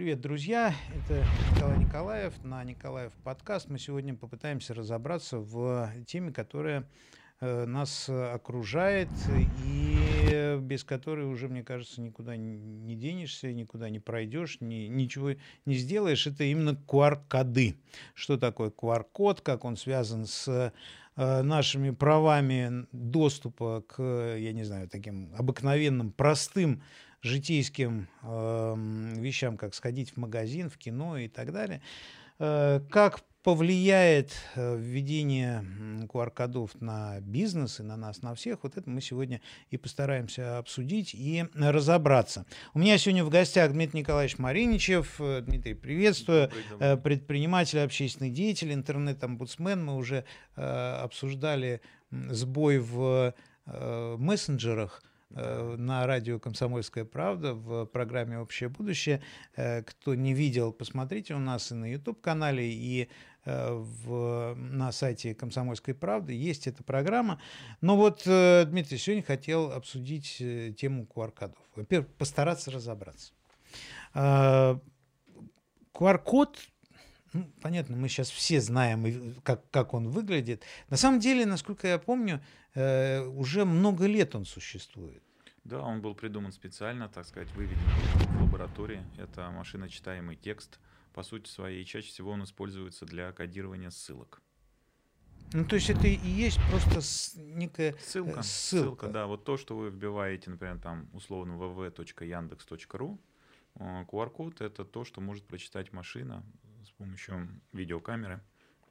Привет, друзья! Это Николай Николаев на Николаев подкаст. Мы сегодня попытаемся разобраться в теме, которая э, нас окружает и без которой уже, мне кажется, никуда не денешься, никуда не пройдешь, ни, ничего не сделаешь. Это именно QR-коды. Что такое QR-код, как он связан с э, нашими правами доступа к, я не знаю, таким обыкновенным, простым житейским э, вещам, как сходить в магазин, в кино и так далее. Э, как повлияет э, введение QR-кодов на бизнес и на нас, на всех, вот это мы сегодня и постараемся обсудить и разобраться. У меня сегодня в гостях Дмитрий Николаевич Мариничев. Э, Дмитрий, приветствую. Предприниматель, общественный деятель, интернет-омбудсмен. Мы уже обсуждали сбой в мессенджерах, на радио «Комсомольская правда» в программе «Общее будущее». Э, кто не видел, посмотрите у нас и на YouTube-канале, и э, в, на сайте «Комсомольской правды» есть эта программа. Но вот, Дмитрий, сегодня хотел обсудить тему QR-кодов. Во-первых, постараться разобраться. QR-код ну, понятно, мы сейчас все знаем, как, как он выглядит. На самом деле, насколько я помню, э, уже много лет он существует. Да, он был придуман специально, так сказать, выведен в лаборатории. Это машиночитаемый текст. По сути своей, чаще всего он используется для кодирования ссылок. Ну, то есть это и есть просто некая ссылка. Ссылка, ссылка да. Вот то, что вы вбиваете, например, там условно www.yandex.ru, QR-код — это то, что может прочитать машина с помощью видеокамеры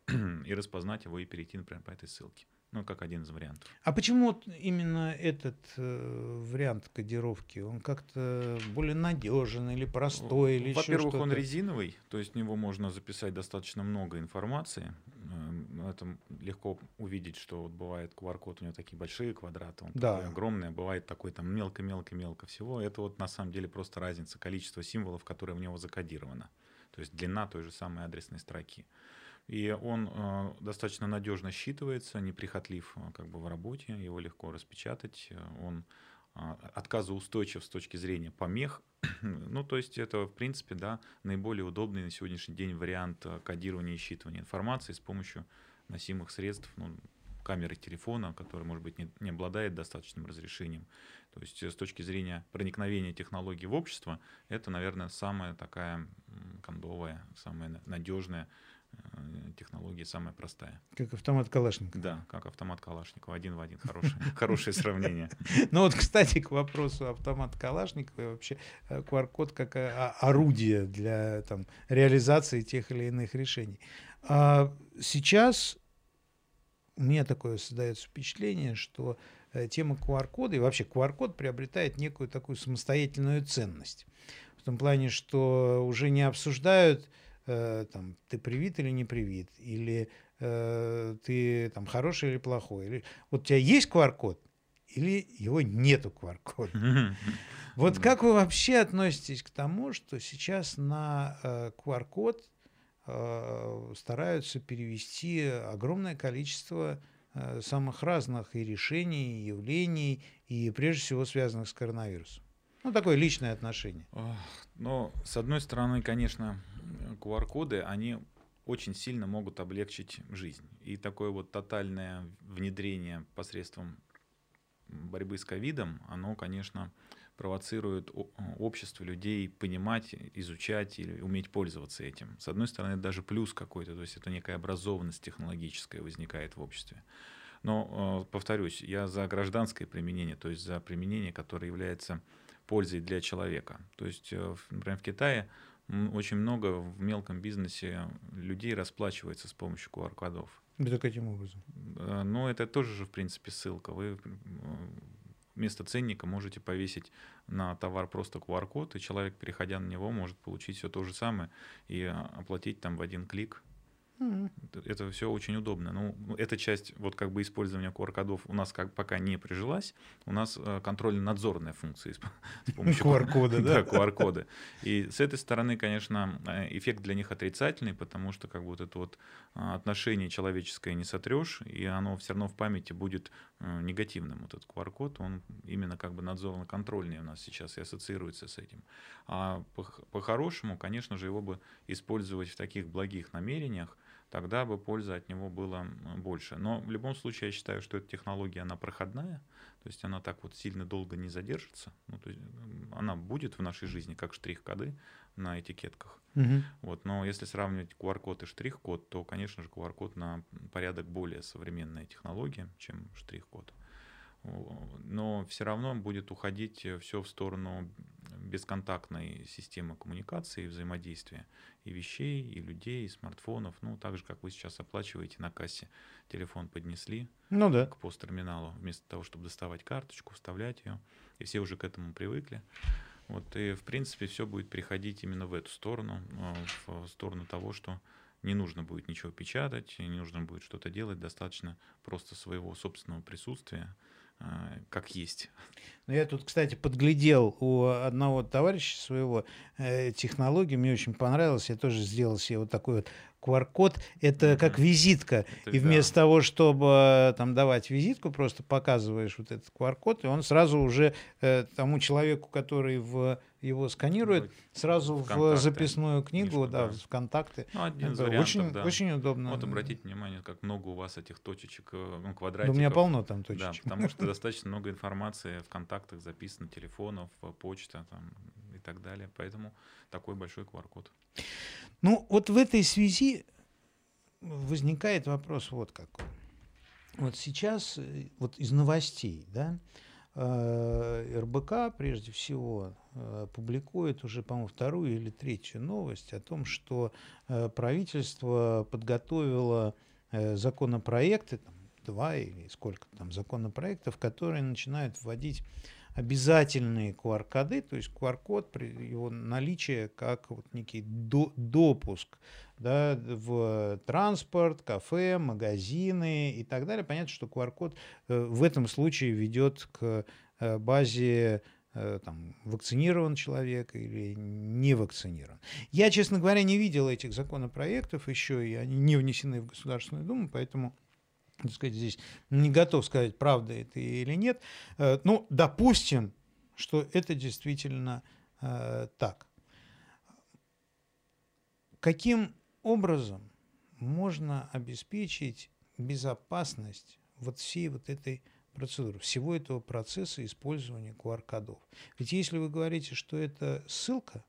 и распознать его и перейти, например, по этой ссылке. Ну, как один из вариантов. А почему вот именно этот э, вариант кодировки? Он как-то более надежен или простой? Или Во-первых, он резиновый, то есть в него можно записать достаточно много информации. Э, это легко увидеть, что вот бывает QR-код, у него такие большие квадраты, он да. такой огромный, а бывает такой там мелко-мелко-мелко всего. Это вот на самом деле просто разница количества символов, которые в него закодировано то есть длина той же самой адресной строки. И он э, достаточно надежно считывается, неприхотлив э, как бы в работе, его легко распечатать, он э, отказоустойчив с точки зрения помех. ну, то есть это, в принципе, да, наиболее удобный на сегодняшний день вариант э, кодирования и считывания информации с помощью носимых средств, ну, камеры телефона, который, может быть, не, не обладает достаточным разрешением. То есть с точки зрения проникновения технологий в общество, это, наверное, самая такая кондовая, самая надежная э, технология, самая простая. Как автомат Калашникова. Да, как автомат Калашникова, один в один, хорошее, хорошее сравнение. Ну вот, кстати, к вопросу автомат Калашникова и вообще QR-код э, как а, орудие для там, реализации тех или иных решений. А сейчас у меня такое создается впечатление, что Э, тема QR-кода и вообще QR-код приобретает некую такую самостоятельную ценность. В том плане, что уже не обсуждают, э, там, ты привит или не привит, или э, ты там хороший или плохой. Или... Вот у тебя есть QR-код, или его нету QR-кода. Вот как вы вообще относитесь к тому, что сейчас на э, QR-код э, стараются перевести огромное количество Э, самых разных и решений, и явлений, и прежде всего связанных с коронавирусом. Ну, такое личное отношение. Ну, с одной стороны, конечно, QR-коды, они очень сильно могут облегчить жизнь. И такое вот тотальное внедрение посредством борьбы с ковидом, оно, конечно, провоцирует общество людей понимать, изучать или уметь пользоваться этим. С одной стороны, это даже плюс какой-то, то есть это некая образованность технологическая возникает в обществе. Но, э, повторюсь, я за гражданское применение, то есть за применение, которое является пользой для человека. То есть, э, например, в Китае очень много в мелком бизнесе людей расплачивается с помощью QR-кодов. Да каким образом? Э, ну, это тоже же, в принципе, ссылка. Вы вместо ценника можете повесить на товар просто QR-код, и человек, переходя на него, может получить все то же самое и а, оплатить там в один клик. Mm-hmm. Это все очень удобно. Ну, эта часть, вот как бы использования QR-кодов у нас как пока не прижилась. У нас э, контрольно-надзорная функция с помощью QR-кода, да? QR-коды. И с этой стороны, конечно, э, эффект для них отрицательный, потому что как бы вот это вот отношение человеческое не сотрешь, и оно все равно в памяти будет э, негативным. Вот этот QR-код, он именно как бы надзорно-контрольный у нас сейчас и ассоциируется с этим. А по-хорошему, конечно же, его бы использовать в таких благих намерениях, тогда бы польза от него была больше. Но в любом случае я считаю, что эта технология, она проходная, то есть она так вот сильно долго не задержится. Ну, то есть она будет в нашей жизни как штрих-коды на этикетках. Угу. Вот, но если сравнивать QR-код и штрих-код, то, конечно же, QR-код на порядок более современная технология, чем штрих-код но все равно будет уходить э, все в сторону бесконтактной системы коммуникации и взаимодействия и вещей, и людей, и смартфонов. Ну, так же, как вы сейчас оплачиваете на кассе. Телефон поднесли ну, да. к посттерминалу, вместо того, чтобы доставать карточку, вставлять ее. И все уже к этому привыкли. Вот, и, в принципе, все будет приходить именно в эту сторону, э, в сторону того, что не нужно будет ничего печатать, не нужно будет что-то делать, достаточно просто своего собственного присутствия, как есть. Ну, я тут, кстати, подглядел у одного товарища своего э, технологии, мне очень понравилось, я тоже сделал себе вот такой вот QR-код это как визитка. Это, и вместо да. того, чтобы э, там давать визитку, просто показываешь вот этот QR-код, и он сразу уже э, тому человеку, который в его сканирует, сразу в, в записную книгу, Книжку, да, да, в контакты. Ну, один из вариантов, очень, да. очень удобно. Вот обратите внимание, как много у вас этих точечек, э, ну, квадратиков. Да у меня полно там точечек. Да, потому что достаточно много информации в контактах записано, телефонов, почта там, и так далее. Поэтому такой большой QR-код. Ну, вот в этой связи возникает вопрос вот какой. Вот сейчас, э, вот из новостей, да, э, РБК прежде всего э, публикует уже, по-моему, вторую или третью новость о том, что правительство подготовило законопроекты, там, два или сколько там законопроектов, которые начинают вводить обязательные QR-коды, то есть QR-код, его наличие как вот некий до, допуск да, в транспорт, кафе, магазины и так далее. Понятно, что QR-код э, в этом случае ведет к э, базе э, там, вакцинирован человек или не вакцинирован. Я, честно говоря, не видел этих законопроектов еще, и они не внесены в Государственную Думу, поэтому так сказать, здесь не готов сказать, правда это или нет. Э, ну, допустим, что это действительно э, так. Каким образом можно обеспечить безопасность вот всей вот этой процедуры, всего этого процесса использования QR-кодов? Ведь если вы говорите, что это ссылка,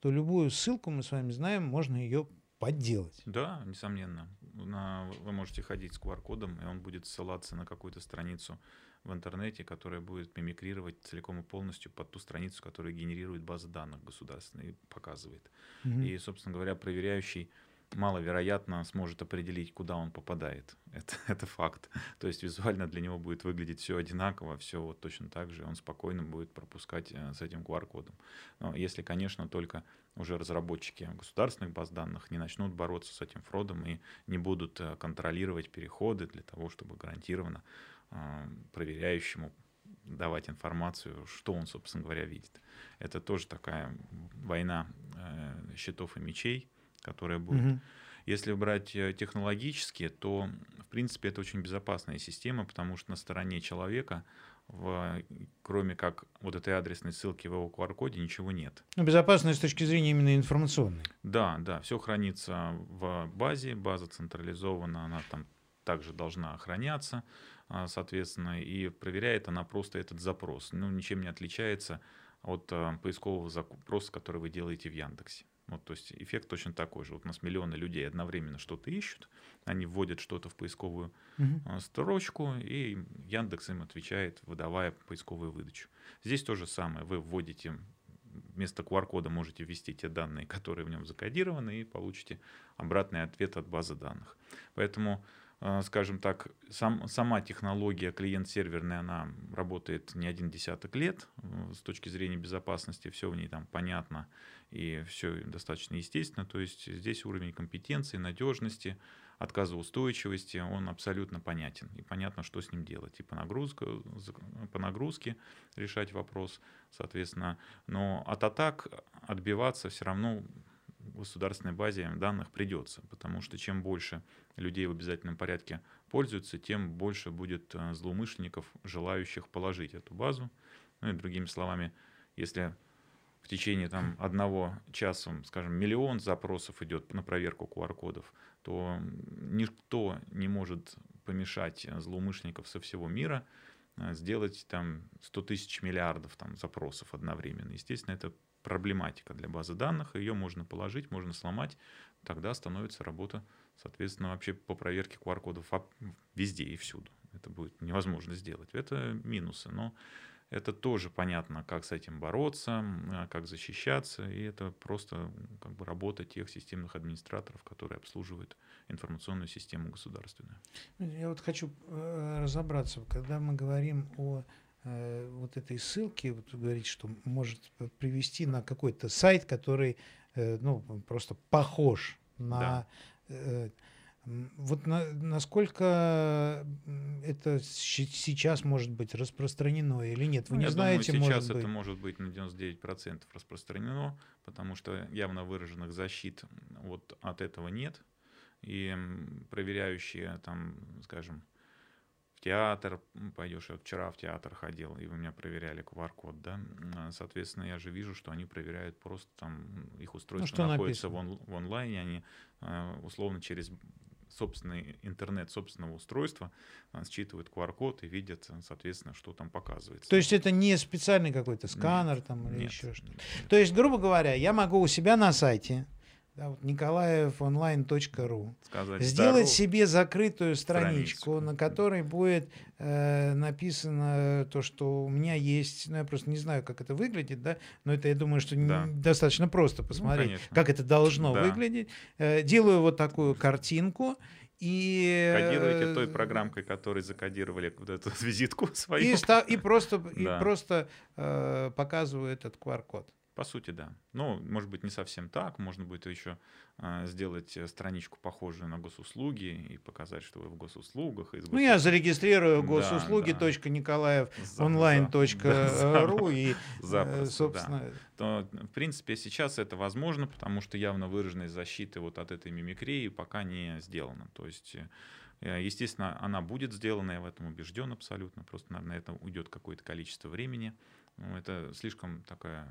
то любую ссылку, мы с вами знаем, можно ее подделать. Да, несомненно на, вы можете ходить с QR-кодом, и он будет ссылаться на какую-то страницу в интернете, которая будет мимикрировать целиком и полностью под ту страницу, которая генерирует база данных государственной и показывает. Mm-hmm. И, собственно говоря, проверяющий маловероятно сможет определить, куда он попадает. Это, это факт. То есть визуально для него будет выглядеть все одинаково, все вот точно так же, он спокойно будет пропускать э, с этим QR-кодом. Но если, конечно, только уже разработчики государственных баз данных не начнут бороться с этим фродом и не будут э, контролировать переходы для того, чтобы гарантированно э, проверяющему давать информацию, что он, собственно говоря, видит. Это тоже такая война щитов и мечей, которая будет. Угу. Если брать технологически, то, в принципе, это очень безопасная система, потому что на стороне человека в, кроме как вот этой адресной ссылки в его QR-коде, ничего нет. Ну, безопасность с точки зрения именно информационной. Да, да, все хранится в базе, база централизована, она там также должна охраняться, а, соответственно, и проверяет она просто этот запрос. Ну, ничем не отличается от а, поискового запроса, который вы делаете в Яндексе. Вот, то есть эффект точно такой же. Вот у нас миллионы людей одновременно что-то ищут, они вводят что-то в поисковую uh строчку, и Яндекс им отвечает, выдавая поисковую выдачу. Здесь то же самое. Вы вводите вместо QR-кода можете ввести те данные, которые в нем закодированы, и получите обратный ответ от базы данных. Поэтому а, скажем так, сам, сама технология клиент-серверная, она работает не один десяток лет с точки зрения безопасности, все в ней там понятно и все достаточно естественно. То есть здесь уровень компетенции, надежности, отказоустойчивости, он абсолютно понятен. И понятно, что с ним делать. И по, нагрузке, по нагрузке решать вопрос, соответственно. Но от атак отбиваться все равно государственной базе данных придется, потому что чем больше людей в обязательном порядке пользуются, тем больше будет э, злоумышленников, желающих положить эту базу. Ну и другими словами, если в течение там, одного часа, скажем, миллион запросов идет на проверку QR-кодов, то никто не может помешать злоумышленников со всего мира э, сделать там 100 тысяч миллиардов там, запросов одновременно. Естественно, это проблематика для базы данных, ее можно положить, можно сломать, тогда становится работа, соответственно, вообще по проверке QR-кодов везде и всюду. Это будет невозможно сделать. Это минусы, но это тоже понятно, как с этим бороться, а, как защищаться, и это просто как бы работа тех системных администраторов, которые обслуживают информационную систему государственную. Я вот хочу э, разобраться, когда мы говорим о э, вот этой ссылке, вот говорить, что может привести на какой-то сайт, который э, ну, просто похож на да. Вот на, насколько это сейчас может быть распространено или нет? Вы ну, не я знаете, думаю, сейчас может это быть... может быть на 99% распространено, потому что явно выраженных защит вот от этого нет. И проверяющие там, скажем, в театр пойдешь, я вчера в театр ходил, и вы меня проверяли QR-код, да, соответственно, я же вижу, что они проверяют просто там, их устройство ну, находится в, он, в онлайне, они а, условно через собственный интернет собственного устройства, а, считывают QR-код и видят, соответственно, что там показывается. То есть это не специальный какой-то сканер нет, там или нет, еще что-то. То есть, грубо говоря, я могу у себя на сайте да, вот николаевонлайн.ру сделать здоровье. себе закрытую страничку, страничку, на которой будет э, написано то, что у меня есть, ну я просто не знаю, как это выглядит, да, но это я думаю, что да. не, достаточно просто ну, посмотреть, ну, как это должно да. выглядеть. Э, делаю вот такую картинку. И, Кодируете той программкой, которой закодировали вот эту визитку свою. И, и просто, да. и просто э, показываю этот QR-код. По сути, да. Ну, может быть, не совсем так. Можно будет еще э, сделать э, страничку, похожую на госуслуги, и показать, что вы в госуслугах. Из госуслуг... Ну, я зарегистрирую госуслуги. Да, да. Николаев онлайн.ру и, Запросто, собственно... Да. То, в принципе, сейчас это возможно, потому что явно выраженной защиты вот от этой мимикрии пока не сделано. То есть Естественно, она будет сделана, я в этом убежден абсолютно. Просто, наверное, на это уйдет какое-то количество времени. Ну, это слишком такая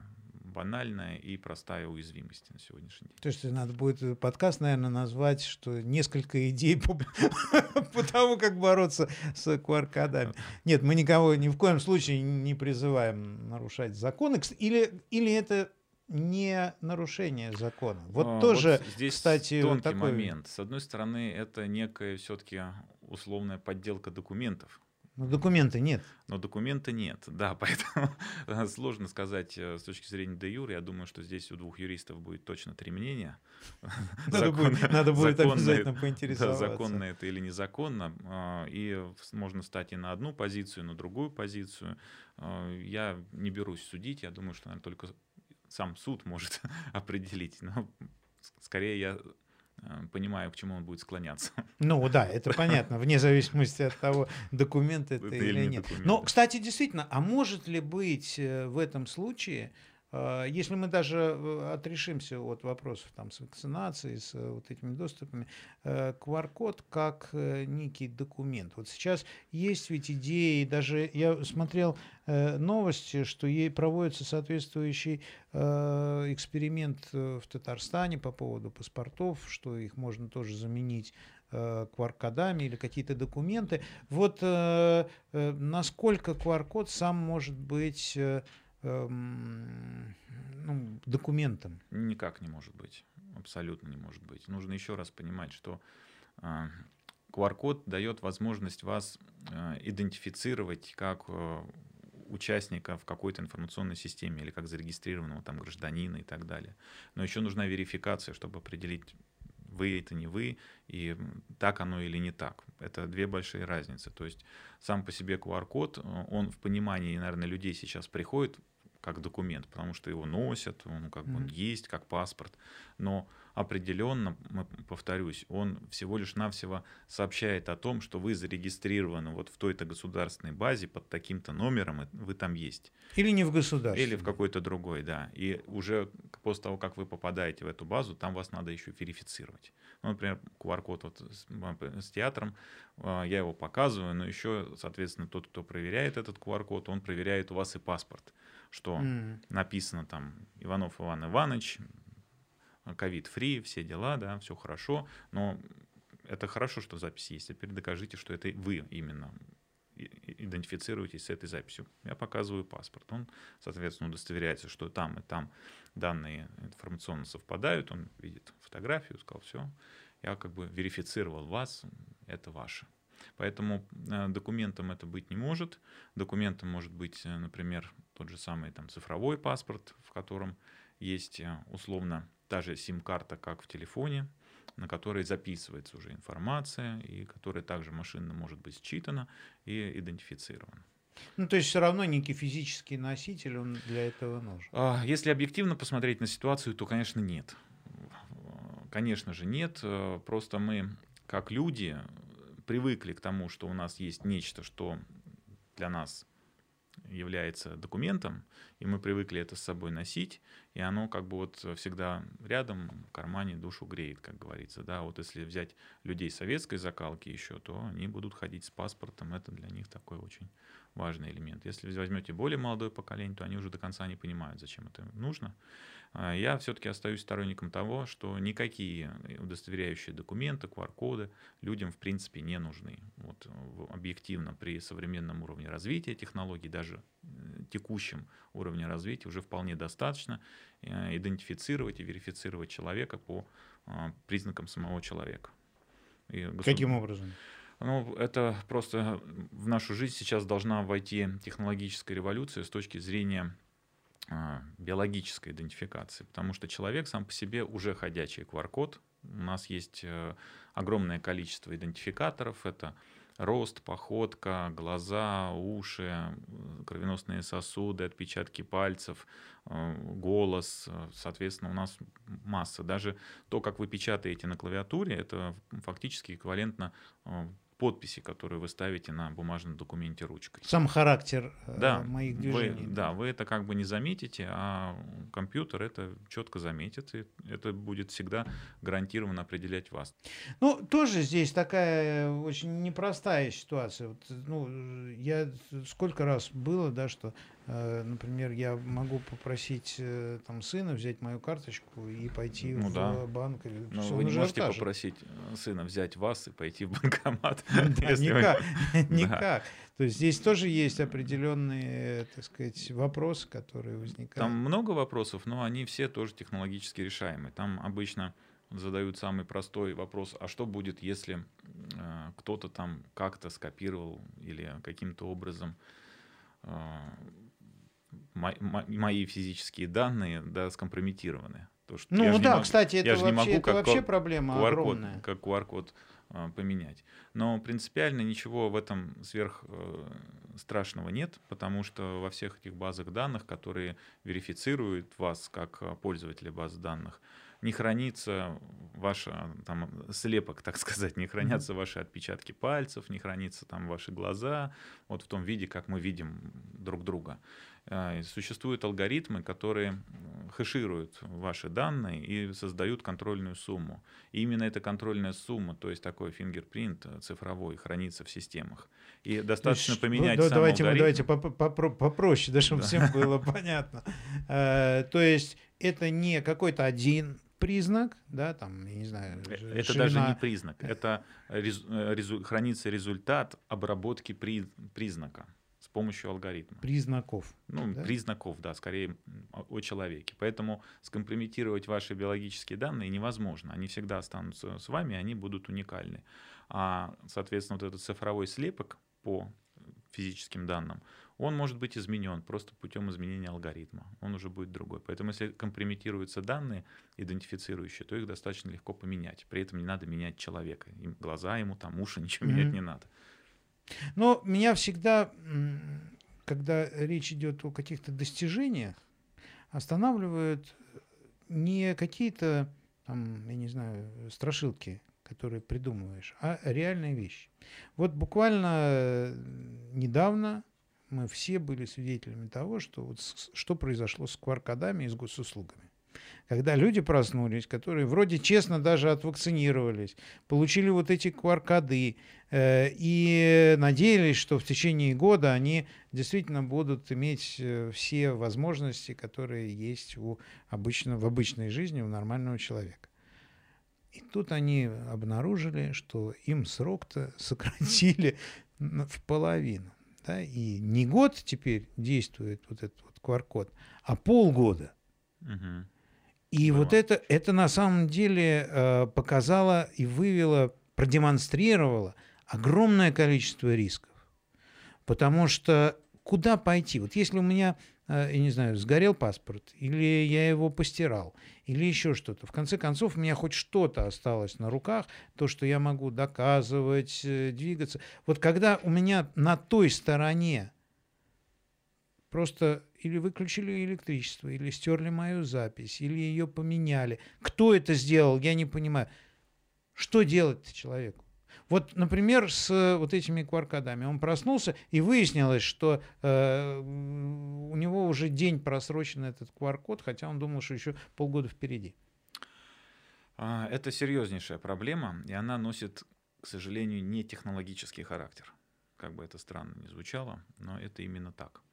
банальная и простая уязвимость на сегодняшний день. То есть надо будет подкаст, наверное, назвать, что несколько идей по, по тому, как бороться с QR-кодами. Нет, мы никого ни в коем случае не призываем нарушать законы. Или, или это не нарушение закона. Вот а, тоже, вот здесь кстати, тонкий такой... момент. С одной стороны, это некая все-таки условная подделка документов. Но документа нет. Но документа нет, да, поэтому сложно сказать э, с точки зрения де юр. Я думаю, что здесь у двух юристов будет точно три мнения. Надо, Закон, будет, надо будет обязательно поинтересоваться. Да, законно это или незаконно. А, и можно стать и на одну позицию, и на другую позицию. А, я не берусь судить, я думаю, что наверное, только сам суд может определить. Но скорее я понимаю, к чему он будет склоняться. Ну да, это понятно, вне зависимости от того, документ это, это или, или нет. Документ. Но, кстати, действительно, а может ли быть э, в этом случае если мы даже э, отрешимся от вопросов там, с вакцинацией, с э, вот этими доступами, QR-код э, как некий документ. Вот сейчас есть ведь идеи, даже я смотрел новости, что ей проводится соответствующий эксперимент в Татарстане по поводу паспортов, что их можно тоже заменить QR-кодами или какие-то документы. Вот насколько QR-код сам может быть Эм, ну, документом? Никак не может быть. Абсолютно не может быть. Нужно еще раз понимать, что а, QR-код дает возможность вас а, идентифицировать как а, участника в какой-то информационной системе или как зарегистрированного там гражданина и так далее. Но еще нужна верификация, чтобы определить, вы это не вы, и так оно или не так. Это две большие разницы. То есть сам по себе QR-код, он в понимании, наверное, людей сейчас приходит как документ, потому что его носят, он как бы mm-hmm. есть, как паспорт. Но определенно, повторюсь, он всего лишь навсего сообщает о том, что вы зарегистрированы вот в той-то государственной базе под таким-то номером, вы там есть. Или не в государстве. Или в какой-то другой, да. И уже после того, как вы попадаете в эту базу, там вас надо еще верифицировать. Ну, например, QR-код вот с, с театром, а, я его показываю, но еще, соответственно, тот, кто проверяет этот QR-код, он проверяет у вас и паспорт, что mm. написано там Иванов Иван Иванович, ковид-фри, все дела, да, все хорошо, но это хорошо, что запись есть, теперь докажите, что это вы именно идентифицируетесь с этой записью. Я показываю паспорт. Он, соответственно, удостоверяется, что там и там данные информационно совпадают. Он видит фотографию, сказал, все, я как бы верифицировал вас, это ваше. Поэтому э, документом это быть не может. Документом может быть, э, например, тот же самый там, цифровой паспорт, в котором есть э, условно та же сим-карта, как в телефоне, на которой записывается уже информация, и которая также машинно может быть считана и идентифицирована. Ну, то есть все равно некий физический носитель, он для этого нужен. А, если объективно посмотреть на ситуацию, то, конечно, нет. Конечно же, нет. Просто мы, как люди, привыкли к тому, что у нас есть нечто, что для нас является документом, и мы привыкли это с собой носить, и оно как бы вот всегда рядом, в кармане душу греет, как говорится. Да, вот если взять людей советской закалки еще, то они будут ходить с паспортом, это для них такой очень важный элемент. Если возьмете более молодое поколение, то они уже до конца не понимают, зачем это нужно. А я все-таки остаюсь сторонником того, что никакие удостоверяющие документы, QR-коды людям в принципе не нужны. Вот объективно при современном уровне развития технологий, даже э, текущем уровне развития уже вполне достаточно э, идентифицировать и верифицировать человека по а, признакам самого человека. И государ... Каким образом? Ну, это просто в нашу жизнь сейчас должна войти технологическая революция с точки зрения а, биологической идентификации, потому что человек сам по себе уже ходячий QR-код. У нас есть э, огромное количество идентификаторов. Это рост, походка, глаза, уши, кровеносные сосуды, отпечатки пальцев, э, голос. Соответственно, у нас масса. Даже то, как вы печатаете на клавиатуре, это фактически эквивалентно э, подписи, которые вы ставите на бумажном документе ручкой. Сам характер э, да, моих движений. Вы, да, вы это как бы не заметите, а компьютер это четко заметит, и это будет всегда гарантированно определять вас. Ну, тоже здесь такая очень непростая ситуация. Вот, ну, я сколько раз было, да, что Э, например, я могу попросить э, там сына взять мою карточку и пойти ну, в да. банк. Но ну, вы не можете откажет. попросить э, сына взять вас и пойти в банкомат. Никак, никак. То есть здесь тоже есть определенные, так сказать, вопросы, которые возникают. Там много вопросов, но они все тоже технологически решаемы. Там обычно задают самый простой вопрос, а что будет, если кто-то там как-то скопировал или каким-то образом мои физические данные да, скомпрометированы. То, что ну да, могу, кстати, это, вообще, могу, это вообще проблема QR огромная. Как QR-код а, поменять. Но принципиально ничего в этом сверх э, страшного нет, потому что во всех этих базах данных, которые верифицируют вас как а, пользователя баз данных, не хранится ваш там, слепок, так сказать, не хранятся ваши отпечатки пальцев, не хранятся там ваши глаза, вот в том виде, как мы видим друг друга. А, существуют алгоритмы, которые хэшируют ваши данные и создают контрольную сумму. И именно эта контрольная сумма, то есть такой фингерпринт э, цифровой, хранится в системах. И достаточно есть, поменять ну, давайте, алгоритм. Давайте попроще, да, чтобы всем было понятно. Э, то есть это не какой-то один признак, да, там, я не знаю. Э, это даже не признак, это хранится результат обработки признака с помощью алгоритма. Признаков. Ну, да? признаков, да, скорее о человеке. Поэтому скомпрометировать ваши биологические данные невозможно. Они всегда останутся с вами, они будут уникальны. А, соответственно, вот этот цифровой слепок по физическим данным, он может быть изменен просто путем изменения алгоритма. Он уже будет другой. Поэтому если компрометируются данные, идентифицирующие, то их достаточно легко поменять. При этом не надо менять человека. Им глаза ему, там уши, ничего mm-hmm. менять не надо. Но меня всегда когда речь идет о каких-то достижениях, останавливают не какие-то, там, я не знаю, страшилки, которые придумываешь, а реальные вещи. Вот буквально недавно мы все были свидетелями того, что, вот, что произошло с кваркодами и с госуслугами когда люди проснулись, которые вроде честно даже отвакцинировались, получили вот эти QR-коды э, и надеялись, что в течение года они действительно будут иметь э, все возможности, которые есть у обычно, в обычной жизни у нормального человека. И тут они обнаружили, что им срок-то сократили в половину. Да? И не год теперь действует вот этот вот QR-код, а полгода. Угу. И вот это, это на самом деле э, показало и вывело, продемонстрировало огромное количество рисков. Потому что куда пойти? Вот если у меня, э, я не знаю, сгорел паспорт, или я его постирал, или еще что-то, в конце концов у меня хоть что-то осталось на руках, то, что я могу доказывать, э, двигаться. Вот когда у меня на той стороне просто или выключили электричество, или стерли мою запись, или ее поменяли. Кто это сделал, я не понимаю. Что делать человеку? Вот, например, с вот этими кваркадами. Он проснулся, и выяснилось, что э, у него уже день просрочен этот QR-код, хотя он думал, что еще полгода впереди. А, это серьезнейшая проблема, и она носит, к сожалению, не технологический характер. Как бы это странно ни звучало, но это именно так.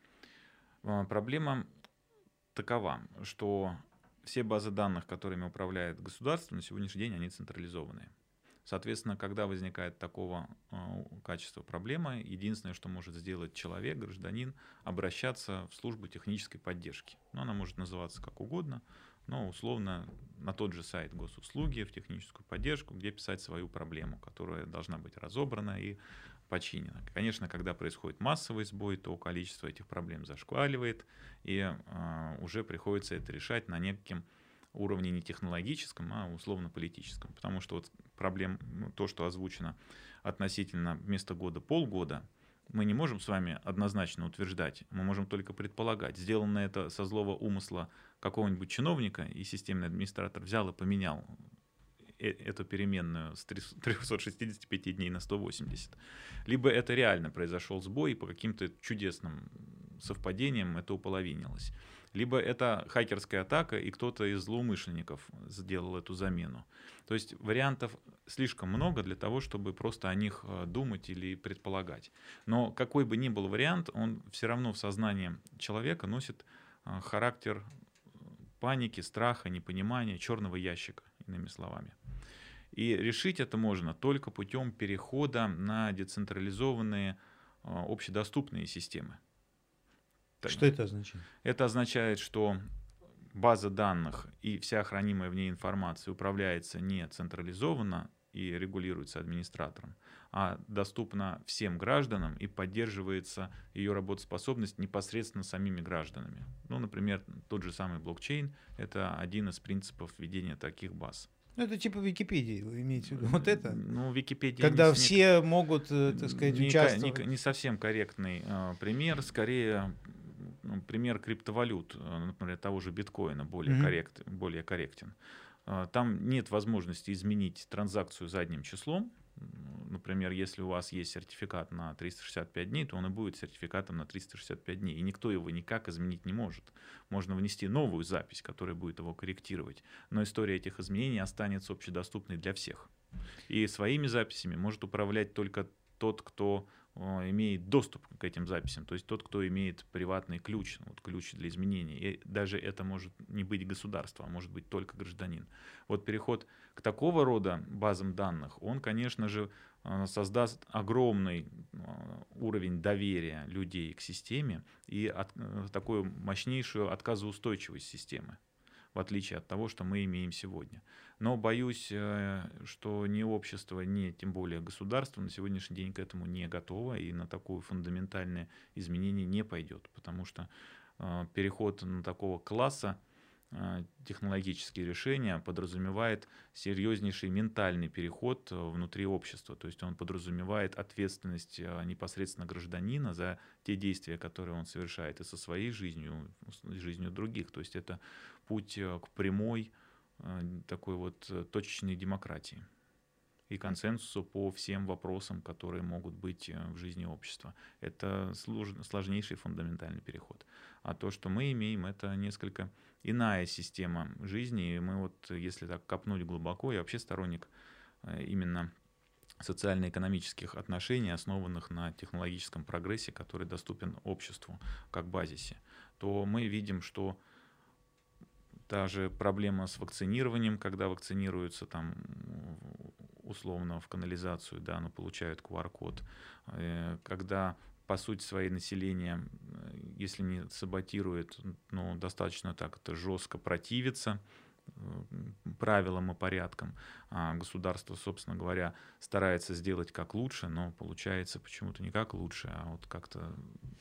А, проблема такова, что все базы данных, которыми управляет государство, на сегодняшний день они централизованные. Соответственно, когда возникает такого э, качества проблема, единственное, что может сделать человек, гражданин, обращаться в службу технической поддержки. Ну, она может называться как угодно, но условно на тот же сайт госуслуги, в техническую поддержку, где писать свою проблему, которая должна быть разобрана и починено. Конечно, когда происходит массовый сбой, то количество этих проблем зашкваливает, и э, уже приходится это решать на неким уровне не технологическом, а условно-политическом. Потому что вот проблем, то, что озвучено относительно вместо года полгода, мы не можем с вами однозначно утверждать, мы можем только предполагать. Сделано это со злого умысла какого-нибудь чиновника, и системный администратор взял и поменял эту переменную с 365 дней на 180. Либо это реально произошел сбой, и по каким-то чудесным совпадениям это уполовинилось. Либо это хакерская атака, и кто-то из злоумышленников сделал эту замену. То есть вариантов слишком много для того, чтобы просто о них э, думать или предполагать. Но какой бы ни был вариант, он все равно в сознании человека носит э, характер паники, страха, непонимания, черного ящика, иными словами. И решить это можно только путем перехода на децентрализованные а, общедоступные системы. Что это означает? Это означает, что база данных и вся хранимая в ней информация управляется не централизованно и регулируется администратором, а доступна всем гражданам и поддерживается ее работоспособность непосредственно самими гражданами. Ну, например, тот же самый блокчейн — это один из принципов ведения таких баз. Ну, это типа Википедии, вы имеете в виду вот это? Ну, Википедия... Когда не, все не, могут, э, так сказать, не, участвовать. Не, не совсем корректный э, пример, скорее ну, пример криптовалют, э, например, того же биткоина более, mm-hmm. коррект, более корректен. Э, там нет возможности изменить транзакцию задним числом, Например, если у вас есть сертификат на 365 дней, то он и будет сертификатом на 365 дней. И никто его никак изменить не может. Можно внести новую запись, которая будет его корректировать. Но история этих изменений останется общедоступной для всех. И своими записями может управлять только тот, кто имеет доступ к этим записям, то есть тот, кто имеет приватный ключ, вот ключ для изменений. И даже это может не быть государство, а может быть только гражданин. Вот переход к такого рода базам данных, он, конечно же, э, создаст огромный э, уровень доверия людей к системе и от, такую мощнейшую отказоустойчивость системы в отличие от того, что мы имеем сегодня. Но боюсь, э, что ни общество, ни тем более государство на сегодняшний день к этому не готово и на такое фундаментальное изменение не пойдет, потому что э, переход на такого класса технологические решения подразумевает серьезнейший ментальный переход э, внутри общества. То есть он подразумевает ответственность непосредственно гражданина за те действия, которые он совершает и со своей жизнью, и жизнью других. То есть это путь к прямой такой вот точечной демократии и консенсусу по всем вопросам, которые могут быть э, в жизни общества. Это сложнейший фундаментальный переход. А то, что мы имеем, это несколько иная система жизни. И мы вот, если так копнуть глубоко, я вообще сторонник э, именно социально-экономических отношений, основанных на технологическом прогрессе, который доступен обществу как базисе, то мы видим, что та же проблема с вакцинированием, когда вакцинируются там условно в канализацию, да, но получают QR-код, э, когда по сути своей население, э, если не саботирует, но достаточно так это жестко противится, правилам и порядкам. А государство, собственно говоря, старается сделать как лучше, но получается почему-то не как лучше, а вот как-то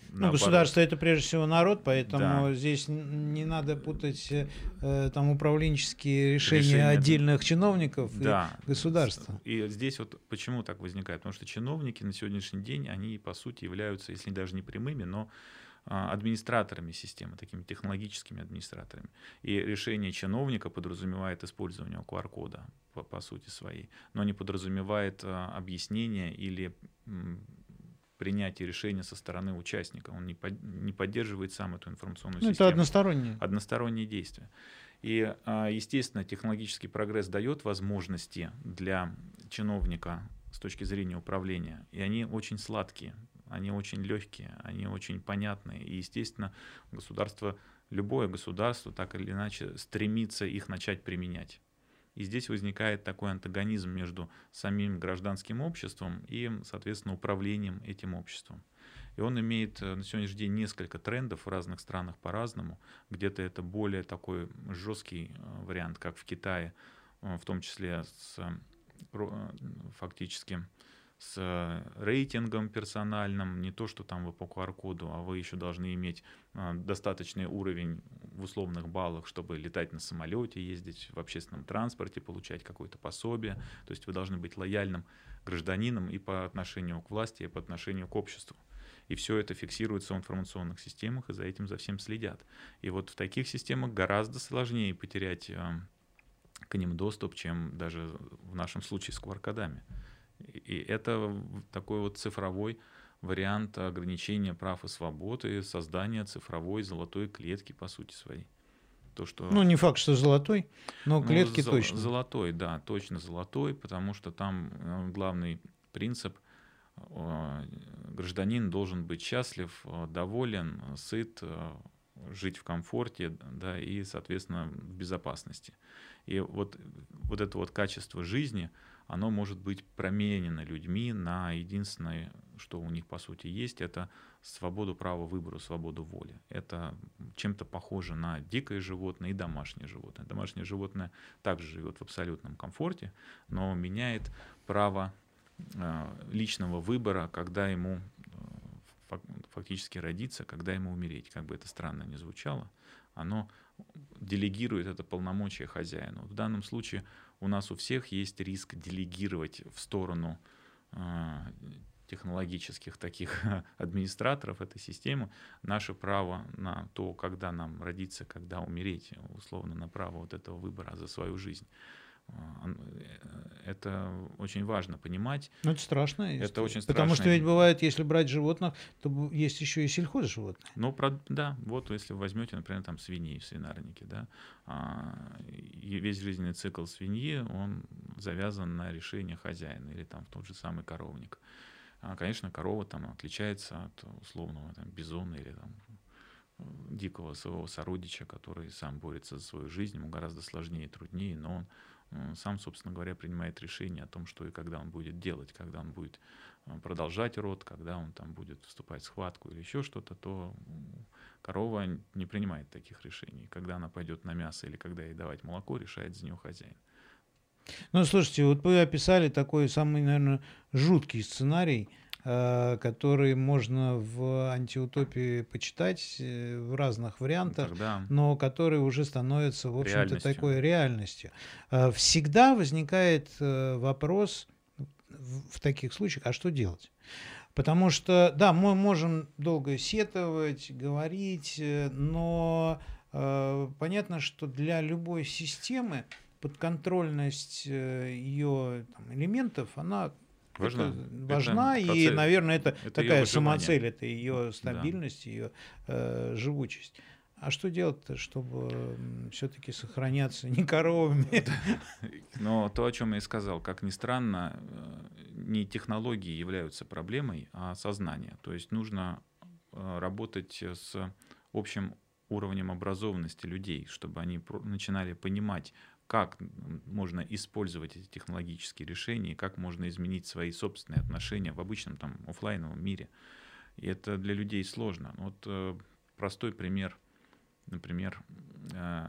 Ну, государство это прежде всего народ, поэтому да. здесь не надо путать э, там управленческие решения, решения отдельных чиновников да. и государства. И здесь вот почему так возникает? Потому что чиновники на сегодняшний день, они по сути являются, если даже не прямыми, но администраторами системы, такими технологическими администраторами. И решение чиновника подразумевает использование QR-кода по, по сути своей, но не подразумевает а, объяснение или принятие решения со стороны участника. Он не, под, не поддерживает сам эту информационную ну, систему. Это одностороннее. Одностороннее действие. И, а, естественно, технологический прогресс дает возможности для чиновника с точки зрения управления, и они очень сладкие они очень легкие, они очень понятные. И, естественно, государство, любое государство так или иначе стремится их начать применять. И здесь возникает такой антагонизм между самим гражданским обществом и, соответственно, управлением этим обществом. И он имеет э, на сегодняшний день несколько трендов в разных странах по-разному. Где-то это более такой жесткий э, вариант, как в Китае, э, в том числе с фактически с э, рейтингом персональным, не то, что там вы по QR-коду, а вы еще должны иметь э, достаточный уровень в условных баллах, чтобы летать на самолете, ездить в общественном транспорте, получать какое-то пособие. То есть вы должны быть лояльным гражданином и по отношению к власти, и по отношению к обществу. И все это фиксируется в информационных системах, и за этим за всем следят. И вот в таких системах гораздо сложнее потерять э, к ним доступ, чем даже в нашем случае с QR-кодами. И это такой вот цифровой вариант ограничения прав и свобод и создания цифровой золотой клетки, по сути своей. То, что... Ну, не факт, что золотой, но ну, клетки ну, точно. Золотой, да, точно золотой, потому что там э, главный принцип э, гражданин должен быть счастлив, э, доволен, сыт, жить в комфорте, да, и, соответственно, в безопасности. И вот, вот это вот качество жизни – оно может быть променено людьми на единственное, что у них по сути есть, это свободу права выбора, свободу воли. Это чем-то похоже на дикое животное и домашнее животное. Домашнее животное также живет в абсолютном комфорте, но меняет право э, личного выбора, когда ему э, фактически родиться, когда ему умереть. Как бы это странно ни звучало, оно делегирует это полномочия хозяину. В данном случае у нас у всех есть риск делегировать в сторону а, технологических таких администраторов этой системы наше право на то, когда нам родиться, когда умереть, условно на право вот этого выбора за свою жизнь. А, э, это очень важно понимать. Ну, это страшно. Это очень страшно. Потому что ведь бывает, если брать животных, то есть еще и сельхозживотные. Ну, да, вот если вы возьмете, например, там свиньи в свинарнике, да, а, весь жизненный цикл свиньи, он завязан на решение хозяина или там тот же самый коровник. А, конечно, корова там отличается от условного там, бизона или там, дикого своего сородича, который сам борется за свою жизнь, ему гораздо сложнее и труднее, но он Э, сам, собственно говоря, принимает решение о том, что и когда он будет делать, когда он будет э, продолжать род, когда он там будет вступать в схватку или еще что-то, то корова не принимает таких решений. Когда она пойдет на мясо или когда ей давать молоко, решает за нее хозяин. Ну, слушайте, вот вы описали такой самый, наверное, жуткий сценарий э, который можно в антиутопии почитать э, в разных вариантах, Тогда но который уже становится, в общем-то, такой реальностью. Э, всегда возникает вопрос в таких случаях, а что делать? Потому что, да, мы можем долго сетовать, говорить, но э, понятно, что для любой системы подконтрольность ее там, элементов, она важна, это важна это и, процесс, наверное, это, это такая самоцель, это ее стабильность, да. ее э, живучесть. А что делать-то, чтобы все-таки сохраняться не коровами? Но то, о чем я и сказал, как ни странно, э, не технологии являются проблемой, а сознание. То есть нужно э, работать с общим уровнем образованности людей, чтобы они начинали понимать, как можно использовать эти технологические решения, как можно изменить свои собственные отношения в обычном там офлайновом мире. И это для людей сложно. Вот э, простой пример, например, э,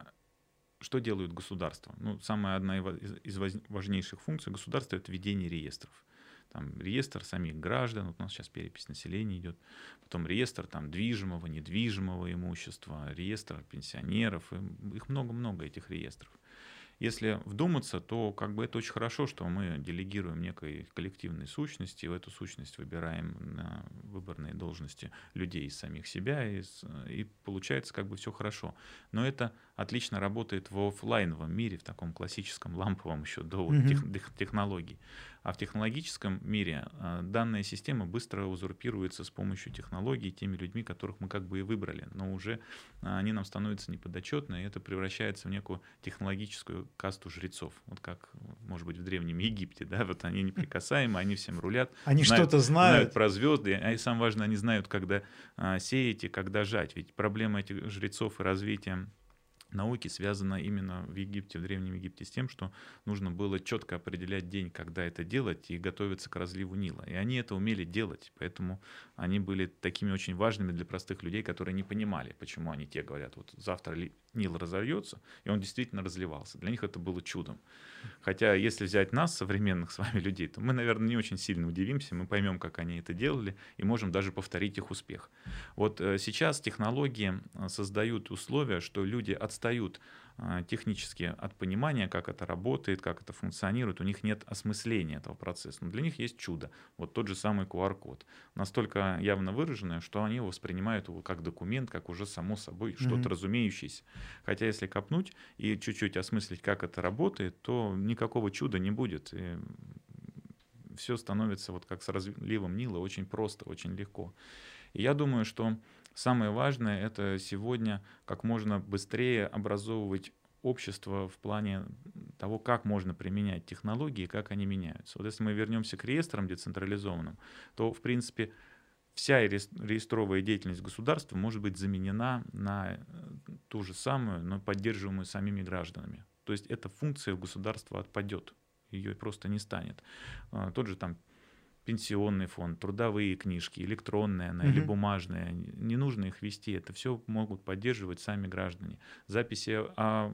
что делают государства? Ну, самая одна из важнейших функций государства – это ведение реестров. Там реестр самих граждан, вот у нас сейчас перепись населения идет, потом реестр там движимого, недвижимого имущества, реестр пенсионеров, их много-много этих реестров. Если вдуматься, то как бы это очень хорошо, что мы делегируем некой коллективной сущности, в эту сущность выбираем на выборные должности людей из самих себя, и, и получается как бы все хорошо. Но это отлично работает в офлайновом мире, в таком классическом ламповом еще до mm-hmm. тех, технологий. А в технологическом мире а, данная система быстро узурпируется с помощью технологий теми людьми, которых мы как бы и выбрали. Но уже а, они нам становятся неподотчетны, и это превращается в некую технологическую касту жрецов. Вот как, может быть, в Древнем Египте, да, вот они неприкасаемы, они всем рулят. Они что-то знают. Знают про звезды, а и самое важное, они знают, когда сеять и когда жать. Ведь проблема этих жрецов и развития науки связана именно в Египте, в Древнем Египте с тем, что нужно было четко определять день, когда это делать, и готовиться к разливу Нила. И они это умели делать, поэтому они были такими очень важными для простых людей, которые не понимали, почему они те говорят, вот завтра Нил разольется, и он действительно разливался. Для них это было чудом. Хотя, если взять нас, современных с вами людей, то мы, наверное, не очень сильно удивимся, мы поймем, как они это делали, и можем даже повторить их успех. Вот э, сейчас технологии э, создают условия, что люди отстают а, технически от понимания, как это работает, как это функционирует, у них нет осмысления этого процесса. Но для них есть чудо. Вот тот же самый QR-код. Настолько явно выраженное, что они его воспринимают его как документ, как уже само собой mm-hmm. что-то разумеющееся. Хотя если копнуть и чуть-чуть осмыслить, как это работает, то никакого чуда не будет. И все становится вот как с разливом Нила очень просто, очень легко. И я думаю, что Самое важное — это сегодня как можно быстрее образовывать общество в плане того, как можно применять технологии, как они меняются. Вот если мы вернемся к реестрам децентрализованным, то, в принципе, вся реестровая деятельность государства может быть заменена на э, ту же самую, но поддерживаемую самими гражданами. То есть эта функция у государства отпадет, ее просто не станет. А, тот же там пенсионный фонд, трудовые книжки, электронные она, угу. или бумажные, не нужно их вести, это все могут поддерживать сами граждане. Записи о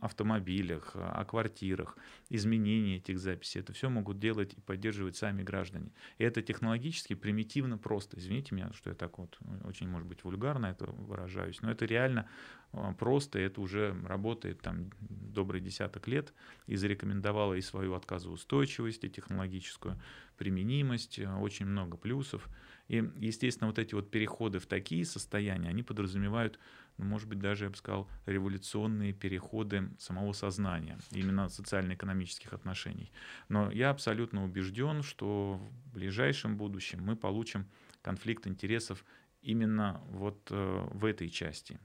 автомобилях, о квартирах, изменения этих записей, это все могут делать и поддерживать сами граждане. И это технологически примитивно просто. Извините меня, что я так вот очень, может быть, вульгарно это выражаюсь, но это реально а, просто, это уже работает там добрый десяток лет и зарекомендовала и свою отказоустойчивость, и технологическую применимость, э, очень много плюсов. И, естественно, вот эти вот переходы в такие состояния, они подразумевают, ну, может быть, даже, я бы сказал, революционные переходы самого сознания, именно социально-экономических отношений. Но я абсолютно убежден, что в ближайшем будущем мы получим конфликт интересов именно вот э, в этой части.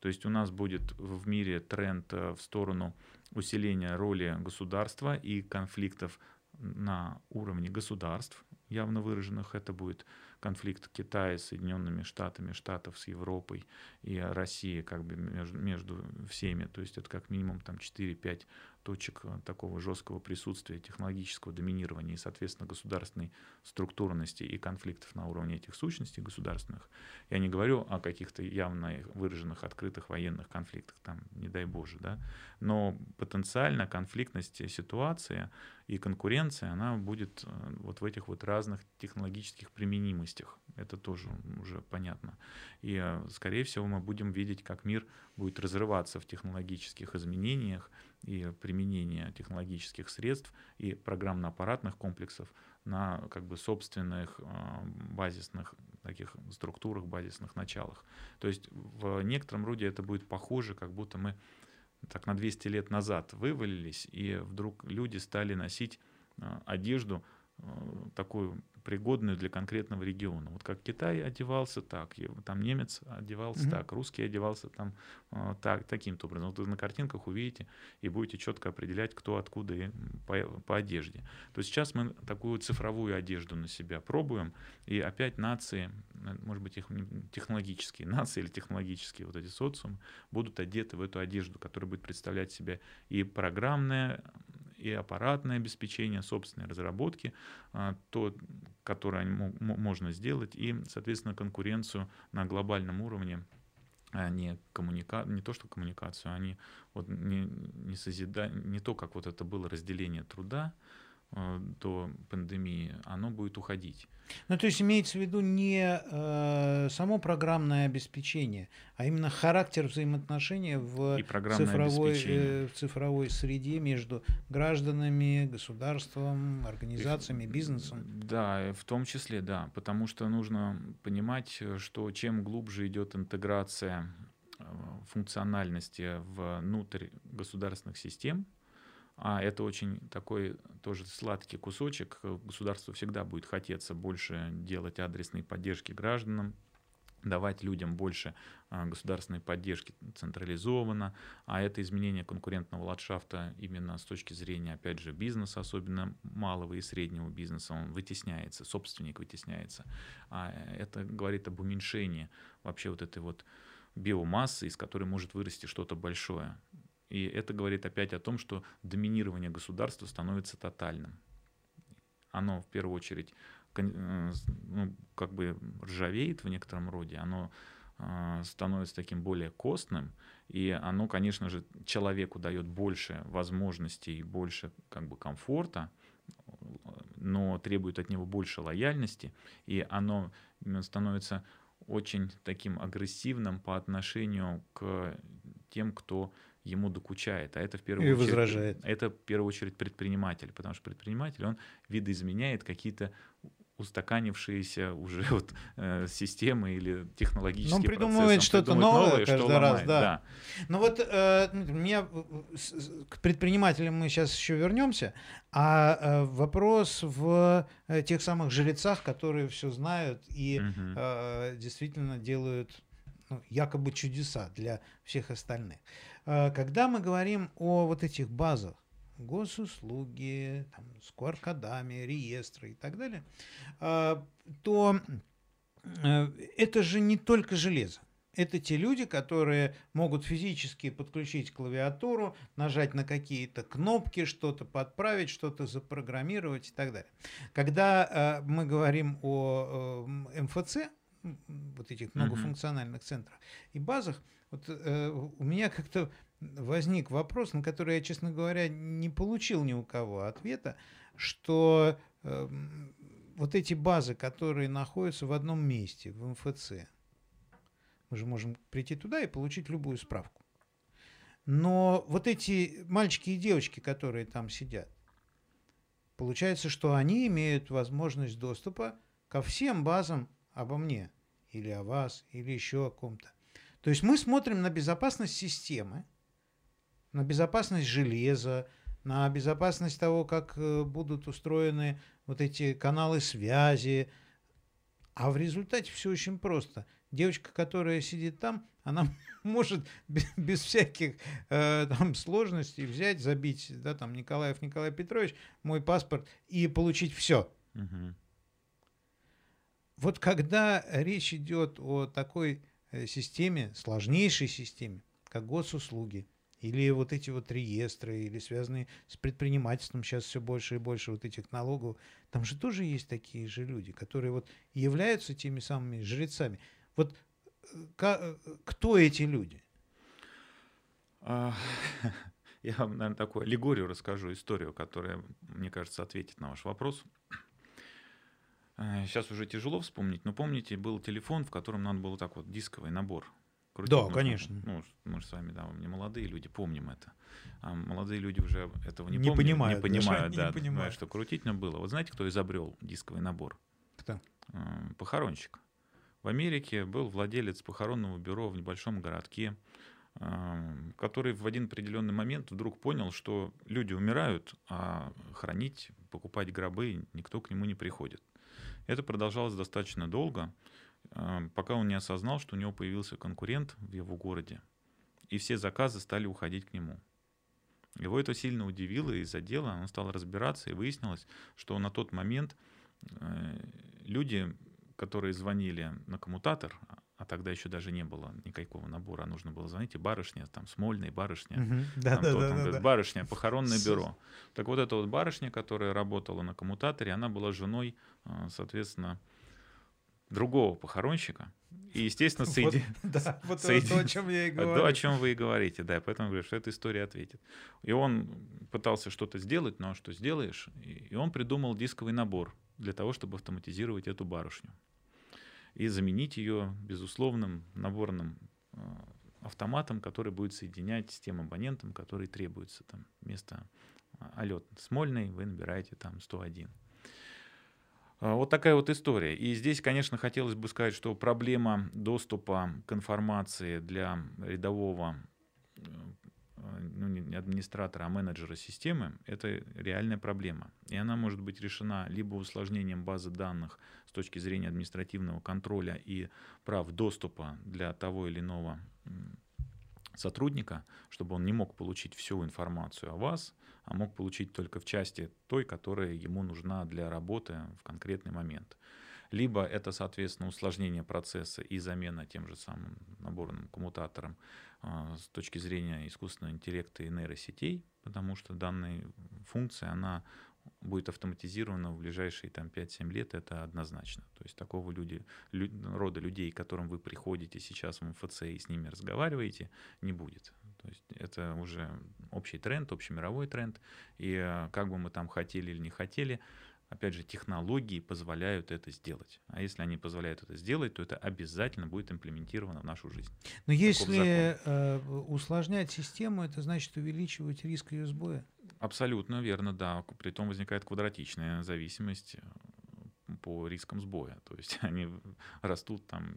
То есть у нас будет в мире тренд э, в сторону усиления роли государства и конфликтов на уровне государств, явно выраженных. Это будет конфликт Китая с Соединенными Штатами, Штатов с Европой и России как бы между, между всеми. То есть это как минимум там 4-5 точек э, такого жесткого присутствия, технологического доминирования и, соответственно, государственной структурности и конфликтов на уровне этих сущностей государственных. Я не говорю о каких-то явно выраженных открытых военных конфликтах, там, не дай боже, да, но потенциально конфликтность ситуации и конкуренция, она будет э, вот в этих вот разных технологических применимостях. Это тоже уже понятно. И, э, скорее всего, мы будем видеть, как мир будет разрываться в технологических изменениях, и применение технологических средств и программно-аппаратных комплексов на как бы собственных а, базисных таких структурах, базисных началах. То есть в некотором роде это будет похоже, как будто мы так на 200 лет назад вывалились, и вдруг люди стали носить а, одежду а, такую пригодную для конкретного региона. Вот как Китай одевался так, там немец одевался mm-hmm. так, русский одевался там э, так, таким-то образом. Вот вы на картинках увидите и будете четко определять, кто откуда и по, по одежде. То есть сейчас мы такую цифровую одежду на себя пробуем, и опять нации, может быть, их технологические нации или технологические вот эти социумы будут одеты в эту одежду, которая будет представлять себя и программное и аппаратное обеспечение, собственной разработки, а, то, которое можно сделать, и, соответственно, конкуренцию на глобальном уровне а не коммуника... не то что коммуникацию, они вот не, не созида... не то, как вот это было разделение труда, до пандемии, оно будет уходить. Ну, то есть имеется в виду не э, само программное обеспечение, а именно характер взаимоотношений в цифровой, э, в цифровой среде между гражданами, государством, организациями, бизнесом. Да, в том числе, да, потому что нужно понимать, что чем глубже идет интеграция э, функциональности внутрь государственных систем, а это очень такой тоже сладкий кусочек. Государству всегда будет хотеться больше делать адресной поддержки гражданам, давать людям больше а, государственной поддержки централизованно, а это изменение конкурентного ландшафта именно с точки зрения, опять же, бизнеса, особенно малого и среднего бизнеса, он вытесняется, собственник вытесняется. А это говорит об уменьшении вообще вот этой вот биомассы, из которой может вырасти что-то большое. И это говорит опять о том, что доминирование государства становится тотальным. Оно в первую очередь э, ну, как бы ржавеет в некотором роде, оно э, становится таким более костным, и оно, конечно же, человеку дает больше возможностей, больше как бы комфорта, но требует от него больше лояльности, и оно становится очень таким агрессивным по отношению к тем, кто ему докучает. А это в первую и очередь, возражает. Это в первую очередь предприниматель, потому что предприниматель, он видоизменяет какие-то устаканившиеся уже вот э, системы или технологические Но он придумывает что-то новое, новое каждый что раз, ломает, да. да. Ну вот э, меня к предпринимателям мы сейчас еще вернемся, а э, вопрос в э, тех самых жрецах, которые все знают и угу. э, действительно делают ну, якобы чудеса для всех остальных. Э, когда мы говорим о вот этих базах, госуслуги, там, с реестры и так далее, э, то э, это же не только железо. Это те люди, которые могут физически подключить клавиатуру, нажать на какие-то кнопки, что-то подправить, что-то запрограммировать и так далее. Когда э, мы говорим о э, МФЦ, вот этих многофункциональных центрах и базах, вот э, у меня как-то возник вопрос, на который я, честно говоря, не получил ни у кого ответа, что э, вот эти базы, которые находятся в одном месте, в МФЦ, мы же можем прийти туда и получить любую справку. Но вот эти мальчики и девочки, которые там сидят, получается, что они имеют возможность доступа ко всем базам обо мне, или о вас, или еще о ком-то. То есть мы смотрим на безопасность системы, на безопасность железа, на безопасность того, как э, будут устроены вот эти каналы связи. А в результате все очень просто. Девочка, которая сидит там, она может без, всяких э, там сложностей взять, забить, да, там Николаев Николай Петрович, мой паспорт и получить все. Угу. Вот когда речь идет о такой э, системе, сложнейшей системе, как госуслуги, или вот эти вот реестры, или связанные с предпринимательством, сейчас все больше и больше вот этих налогов, там же тоже есть такие же люди, которые вот являются теми самыми жрецами. Вот кто эти люди? А, я вам, наверное, такую аллегорию расскажу, историю, которая, мне кажется, ответит на ваш вопрос. Сейчас э, уже тяжело вспомнить, но помните, был телефон, в котором надо было так вот дисковый набор крутить. Да, нужно. конечно. Ну, мы же с вами, да, не молодые люди, помним это. А молодые люди уже этого не, не помнят, понимают, не понимают, да, не понимают. что крутить надо было. Вот знаете, кто изобрел дисковый набор? Кто? Э, похоронщик. В Америке был владелец похоронного бюро в небольшом городке, э, который в один определенный момент вдруг понял, что люди умирают, а хранить, покупать гробы никто к нему не приходит. Это продолжалось достаточно долго, а, пока он не осознал, что у него появился конкурент в его городе, и все заказы стали уходить к нему. Его это сильно удивило и задело, он стал разбираться, и выяснилось, что на тот момент э, люди, которые звонили на коммутатор, а тогда еще даже не было никакого набора, нужно было звонить, и барышня, там, Смольная барышня, угу. да, там, да, да, там, да, да. барышня, похоронное бюро. Так вот эта вот барышня, которая работала на коммутаторе, она была женой, э, соответственно, другого похоронщика. И, естественно, соеди... вот, да, вот соеди... то, о чем я и говорю. То, о чем вы и говорите, да. Поэтому говорю, что эта история ответит. И он пытался что-то сделать, но что сделаешь? И он придумал дисковый набор для того, чтобы автоматизировать эту барышню. И заменить ее безусловным наборным э, автоматом, который будет соединять с тем абонентом, который требуется. Там, вместо алет Смольный вы набираете там 101. А, вот такая вот история. И здесь, конечно, хотелось бы сказать, что проблема доступа к информации для рядового э, ну, не администратора, а менеджера системы, это реальная проблема. И она может быть решена либо усложнением базы данных с точки зрения административного контроля и прав доступа для того или иного сотрудника, чтобы он не мог получить всю информацию о вас, а мог получить только в части той, которая ему нужна для работы в конкретный момент. Либо это, соответственно, усложнение процесса и замена тем же самым наборным коммутатором с точки зрения искусственного интеллекта и нейросетей, потому что данная функция, она будет автоматизирована в ближайшие там, 5-7 лет, это однозначно. То есть такого люди, лю, рода людей, к которым вы приходите сейчас в МФЦ и с ними разговариваете, не будет. То есть это уже общий тренд, общемировой тренд. И э, как бы мы там хотели или не хотели, опять же, технологии позволяют это сделать. А если они позволяют это сделать, то это обязательно будет имплементировано в нашу жизнь. Но если э, усложнять систему, это значит увеличивать риск ее сбоя? Абсолютно верно, да. Притом возникает квадратичная зависимость э, по рискам сбоя. То есть они растут там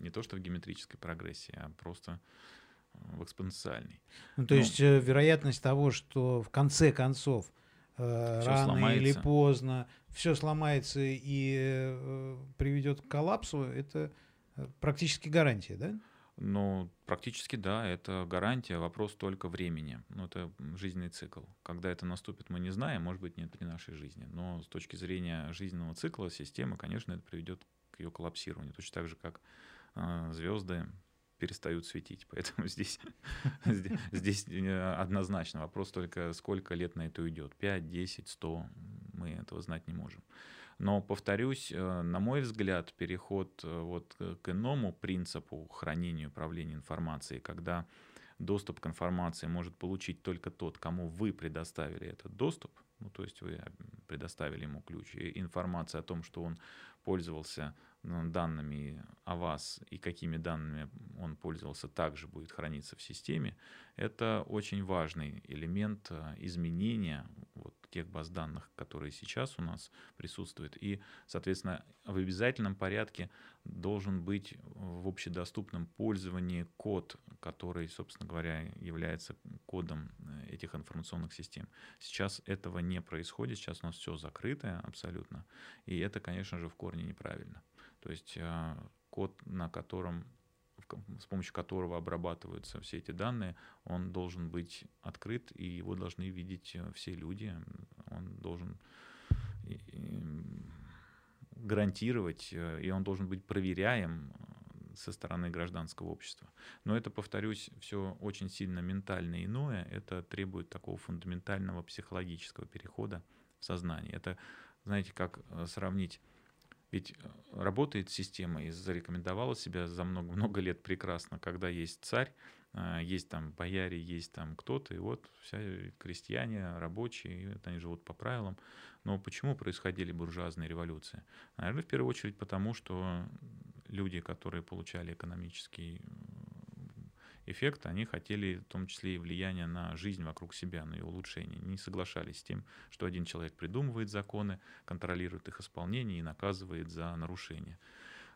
не то что в геометрической прогрессии, а просто в экспоненциальный. Ну, то Но... есть э, вероятность того, что в конце концов э, рано сломается. или поздно все сломается и э, приведет к коллапсу, это э, практически гарантия, да? Ну, практически да, это гарантия, вопрос только времени. Ну, это жизненный цикл. Когда это наступит, мы не знаем, может быть, нет при нашей жизни. Но с точки зрения жизненного цикла системы, конечно, это приведет к ее коллапсированию. Точно так же, как э, звезды перестают светить. Поэтому здесь, здесь э, однозначно вопрос только, сколько лет на это уйдет. 5, 10, 100, мы этого знать не можем. Но, повторюсь, э, на мой взгляд, переход э, вот к иному принципу хранения и управления информацией, когда доступ к информации может получить только тот, кому вы предоставили этот доступ, ну, то есть вы предоставили ему ключ, и информация о том, что он пользовался данными о вас и какими данными он пользовался, также будет храниться в системе. Это очень важный элемент э, изменения вот тех баз данных, которые сейчас у нас присутствуют. И, соответственно, в обязательном порядке должен быть в общедоступном пользовании код, который, собственно говоря, является кодом э, этих информационных систем. Сейчас этого не происходит, сейчас у нас все закрытое абсолютно, и это, конечно же, в корне неправильно. То есть а, код, на котором с помощью которого обрабатываются все эти данные, он должен быть открыт, и его должны видеть э, все люди. Он должен гарантировать, э, и он должен быть проверяем э, со стороны гражданского общества. Но это, повторюсь, все очень сильно ментально иное. Это требует такого фундаментального психологического перехода в сознание. Это, знаете, как сравнить ведь работает система и зарекомендовала себя за много-много лет прекрасно, когда есть царь, есть там бояре, есть там кто-то, и вот вся крестьяне, рабочие, они живут по правилам. Но почему происходили буржуазные революции? Наверное, в первую очередь потому, что люди, которые получали экономический эффект, они хотели в том числе и влияние на жизнь вокруг себя, на ее улучшение. Не соглашались с тем, что один человек придумывает законы, контролирует их исполнение и наказывает за нарушение.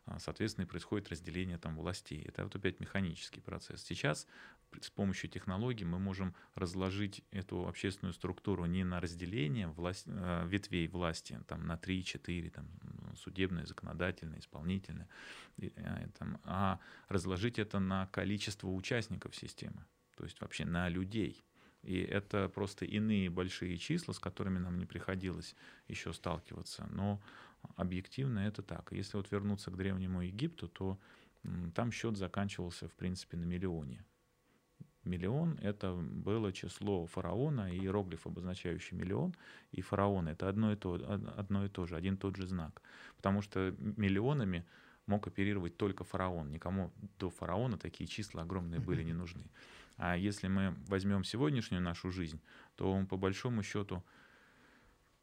А, соответственно, и происходит разделение там властей. Это вот опять механический процесс. Сейчас с помощью технологий мы можем разложить эту общественную структуру не на разделение власть, э, ветвей власти, там, на 3-4, там, судебное, законодательное, исполнительное, там, а разложить это на количество участников системы, то есть вообще на людей. И это просто иные большие числа, с которыми нам не приходилось еще сталкиваться. Но объективно это так. Если вот вернуться к Древнему Египту, то там счет заканчивался, в принципе, на миллионе. Миллион — это было число фараона, и иероглиф, обозначающий миллион, и фараон — это одно и, то, одно и то же, один и тот же знак. Потому что миллионами мог оперировать только фараон. Никому до фараона такие числа огромные были не нужны. А если мы возьмем сегодняшнюю нашу жизнь, то по большому счету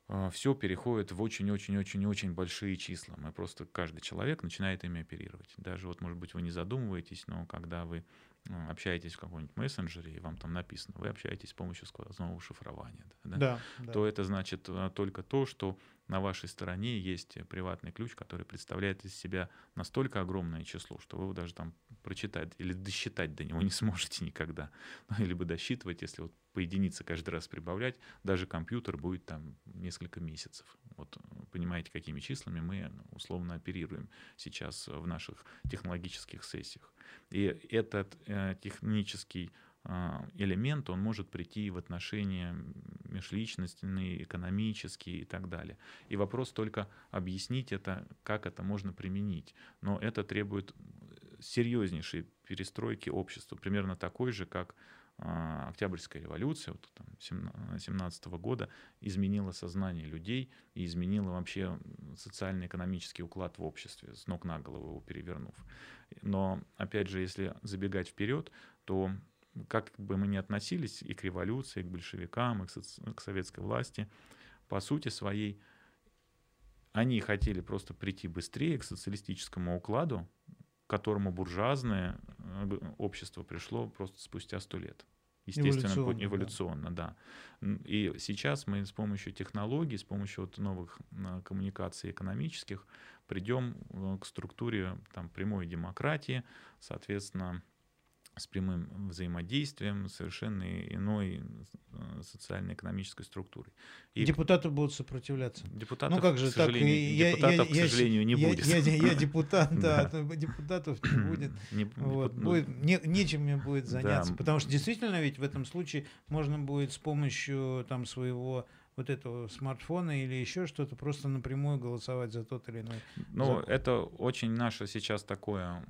а, все переходит в очень-очень-очень-очень большие числа. Мы просто, каждый человек начинает ими оперировать. Даже вот, может быть, вы не задумываетесь, но когда вы ну, общаетесь в каком-нибудь мессенджере, и вам там написано, вы общаетесь с помощью сквозного шифрования, да, да, да. то это значит а, только то, что на вашей стороне есть приватный ключ, который представляет из себя настолько огромное число, что вы его даже там прочитать или досчитать до него не сможете никогда. Ну, либо досчитывать, если вот по единице каждый раз прибавлять, даже компьютер будет там несколько месяцев. Вот понимаете, какими числами мы условно оперируем сейчас в наших технологических сессиях. И этот э, технический а, элемент, он может прийти в отношения межличностные, экономические и так далее. И вопрос только объяснить это, как это можно применить. Но это требует серьезнейшей перестройки общества, примерно такой же, как Октябрьская революция вот, там, 17 года изменила сознание людей и изменила вообще социально-экономический уклад в обществе, с ног на голову его перевернув. Но, опять же, если забегать вперед, то как бы мы ни относились и к революции, и к большевикам, и к, соци- к советской власти, по сути своей они хотели просто прийти быстрее к социалистическому укладу, к которому буржуазное э, общество пришло просто спустя сто лет. Естественно, эволюционно, эволюционно да. да. И сейчас мы с помощью технологий, с помощью вот новых коммуникаций экономических придем э, к структуре там, прямой демократии, соответственно, с прямым взаимодействием совершенно иной э, социально-экономической структурой. И депутаты будут сопротивляться. Депутатов, ну как же к так? Я, депутатов, я, к сожалению, не я, будет. Я, я, я депутат, да, депутатов не будет. Не, вот, ну, будет не, нечем мне будет заняться, да. потому что действительно ведь в этом случае можно будет с помощью там своего вот этого смартфона или еще что-то, просто напрямую голосовать за тот или иной. Ну, это очень наше сейчас такое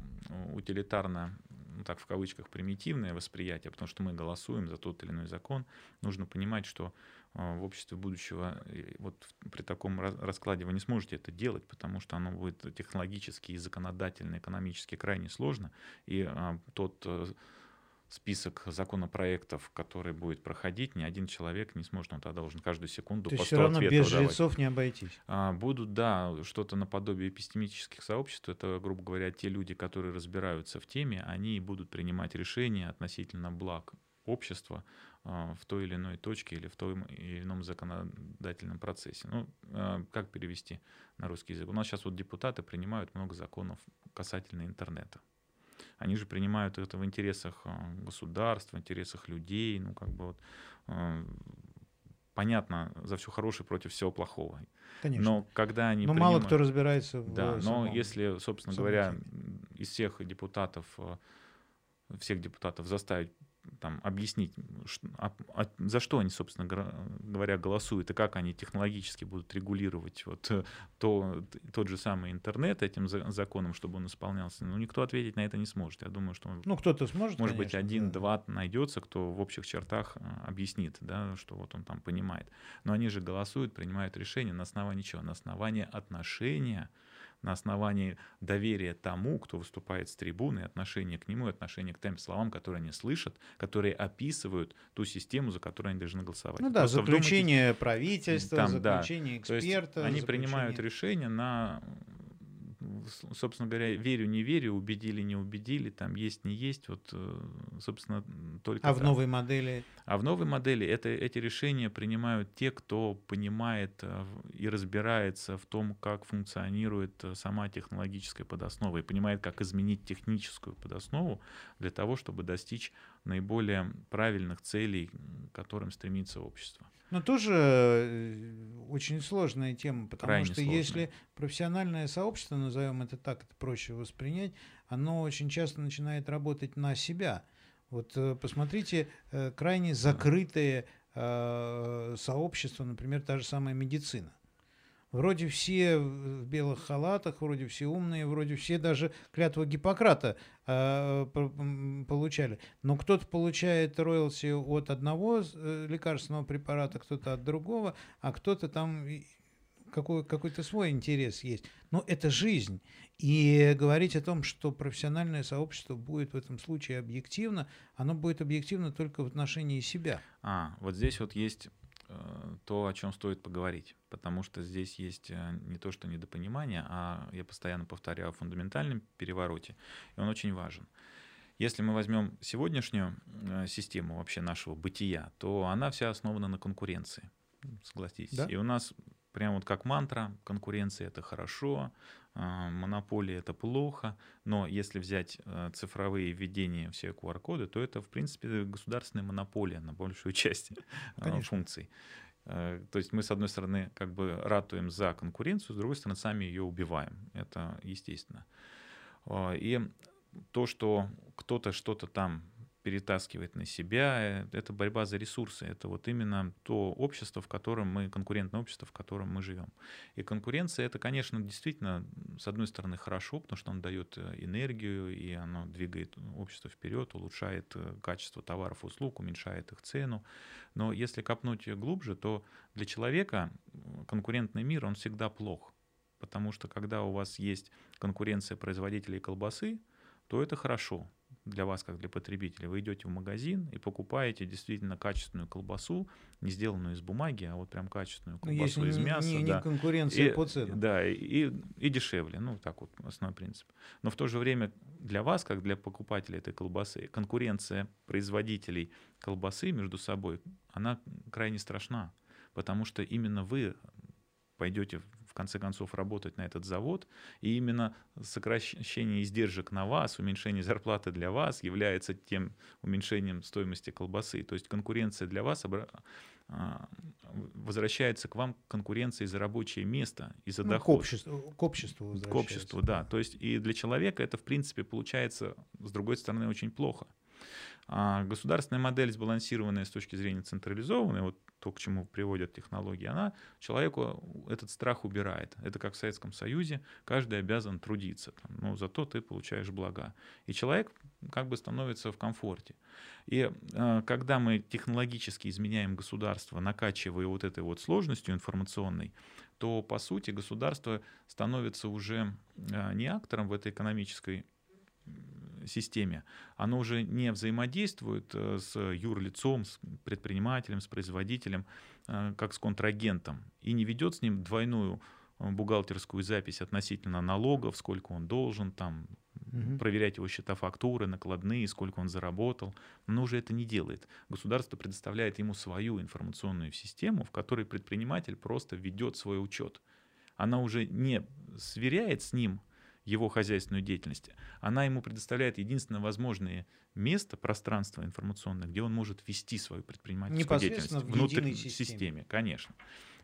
утилитарное так в кавычках, примитивное восприятие, потому что мы голосуем за тот или иной закон, нужно понимать, что а, в обществе будущего вот при таком раскладе вы не сможете это делать, потому что оно будет технологически и законодательно, экономически крайне сложно, и а, тот э, список законопроектов, который будет проходить, ни один человек не сможет, он тогда должен каждую секунду То по 100 все равно без жрецов не обойтись. А, будут, да, что-то наподобие эпистемических сообществ, это, грубо говоря, те люди, которые разбираются в теме, они будут принимать решения относительно благ общества а, в той или иной точке или в том или ином законодательном процессе. Ну, а, как перевести на русский язык? У нас сейчас вот депутаты принимают много законов касательно интернета они же принимают это в интересах э, государства, в интересах людей, ну как бы вот э, понятно, за все хорошее против всего плохого. Конечно. Но когда они Но принимают... мало кто разбирается в Да, но если, собственно говоря, из всех депутатов, э, всех депутатов заставить там, объяснить, что, а, а, за что они, собственно говоря, голосуют и как они технологически будут регулировать вот э, то, тот же самый интернет этим законом, чтобы он исполнялся, ну, никто ответить на это не сможет. Я думаю, что... Ну, кто-то сможет, Может конечно, быть, один-два да. найдется, кто в общих чертах э, объяснит, да, что вот он там понимает. Но они же голосуют, принимают решения на основании чего? На основании отношения на основании доверия тому, кто выступает с трибуны, отношения к нему, отношения к тем словам, которые они слышат, которые описывают ту систему, за которую они должны голосовать. Ну да, Просто заключение вдумайтесь, правительства, там, заключение да. эксперта. они принимают решения на собственно говоря, верю, не верю, убедили, не убедили, там есть, не есть, вот, э, собственно, только А так. в новой модели? А в новой модели это, эти решения принимают те, кто понимает э, и разбирается в том, как функционирует э, сама технологическая подоснова и понимает, как изменить техническую подоснову для того, чтобы достичь наиболее правильных целей, к которым стремится общество. Но тоже э, очень сложная тема, потому Крайне что сложная. если профессиональное сообщество, назовем это так, это проще воспринять, оно очень часто начинает работать на себя. Вот э, посмотрите, э, крайне закрытые сообщества, например, та же самая медицина. Вроде все в белых халатах, вроде все умные, вроде все даже клятву Гиппократа э, получали. Но кто-то получает роялти от одного э, лекарственного препарата, кто-то от другого, а кто-то там какой, какой-то свой интерес есть. Но это жизнь. И говорить о том, что профессиональное сообщество будет в этом случае объективно, оно будет объективно только в отношении себя. А, вот здесь вот есть то, о чем стоит поговорить. Потому что здесь есть э, не то, что недопонимание, а я постоянно повторяю о фундаментальном перевороте, и он очень важен. Если мы возьмем сегодняшнюю э, систему вообще нашего бытия, то она вся основана на конкуренции. Согласитесь. Да? И у нас прям вот как мантра, конкуренция это хорошо, монополия это плохо, но если взять э, цифровые введения все QR-коды, то это, в принципе, государственная монополия на большую часть э, Конечно. функций. Э, то есть мы, с одной стороны, как бы ратуем за конкуренцию, с другой стороны, сами ее убиваем. Это естественно. И то, что кто-то что-то там перетаскивает на себя. Э, это борьба за ресурсы. Это вот именно то общество, в котором мы, конкурентное общество, в котором мы живем. И конкуренция, это, конечно, действительно, с одной стороны, хорошо, потому что он дает э, энергию, и оно двигает общество вперед, улучшает э, качество товаров и услуг, уменьшает их цену. Но если копнуть глубже, то для человека конкурентный мир, он всегда плох. Потому что когда у вас есть конкуренция производителей колбасы, то это хорошо для вас, как для потребителя. Вы идете в магазин и покупаете действительно качественную колбасу, не сделанную из бумаги, а вот прям качественную ну, колбасу ну, из мяса. Не, да. не конкуренция и, по ценам. Да, и, и дешевле. Ну, так вот, основной принцип. Но в то же время для вас, как для покупателя этой колбасы, конкуренция производителей колбасы между собой, она крайне страшна. Потому что именно вы пойдете конце концов работать на этот завод. И именно сокращение издержек на вас, уменьшение зарплаты для вас является тем уменьшением стоимости колбасы. То есть конкуренция для вас а, возвращается к вам конкуренция за рабочее место и за ну, доход. К обществу, к обществу К обществу, да. То есть и для человека это, в принципе, получается, с другой стороны, очень плохо. А государственная модель сбалансированная с точки зрения централизованной, вот то, к чему приводят технологии, она человеку этот страх убирает. Это как в Советском Союзе, каждый обязан трудиться, там, но зато ты получаешь блага. И человек как бы становится в комфорте. И э, когда мы технологически изменяем государство, накачивая вот этой вот сложностью информационной, то по сути государство становится уже э, не актором в этой экономической системе, оно уже не взаимодействует э, с юрлицом, с предпринимателем, с производителем, э, как с контрагентом, и не ведет с ним двойную э, бухгалтерскую запись относительно налогов, сколько он должен, там, угу. проверять его счета фактуры, накладные, сколько он заработал. Но уже это не делает. Государство предоставляет ему свою информационную систему, в которой предприниматель просто ведет свой учет. Она уже не сверяет с ним его хозяйственную деятельность, она ему предоставляет единственное возможное место, пространство информационное, где он может вести свою предпринимательскую деятельность внутри системе. системе, конечно.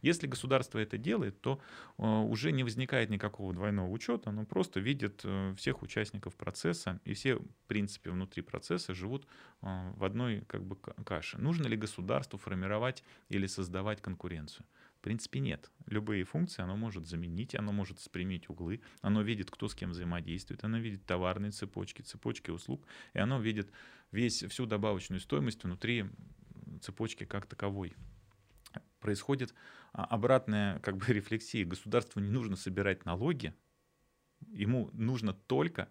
Если государство это делает, то э, уже не возникает никакого двойного учета, оно просто видит э, всех участников процесса, и все, в принципе, внутри процесса живут э, в одной как бы каше. Нужно ли государству формировать или создавать конкуренцию? В принципе, нет. Любые функции оно может заменить, оно может спрямить углы, оно видит, кто с кем взаимодействует, оно видит товарные цепочки, цепочки услуг, и оно видит весь, всю добавочную стоимость внутри цепочки как таковой. Происходит а, обратная как бы рефлексия. Государству не нужно собирать налоги, ему нужно только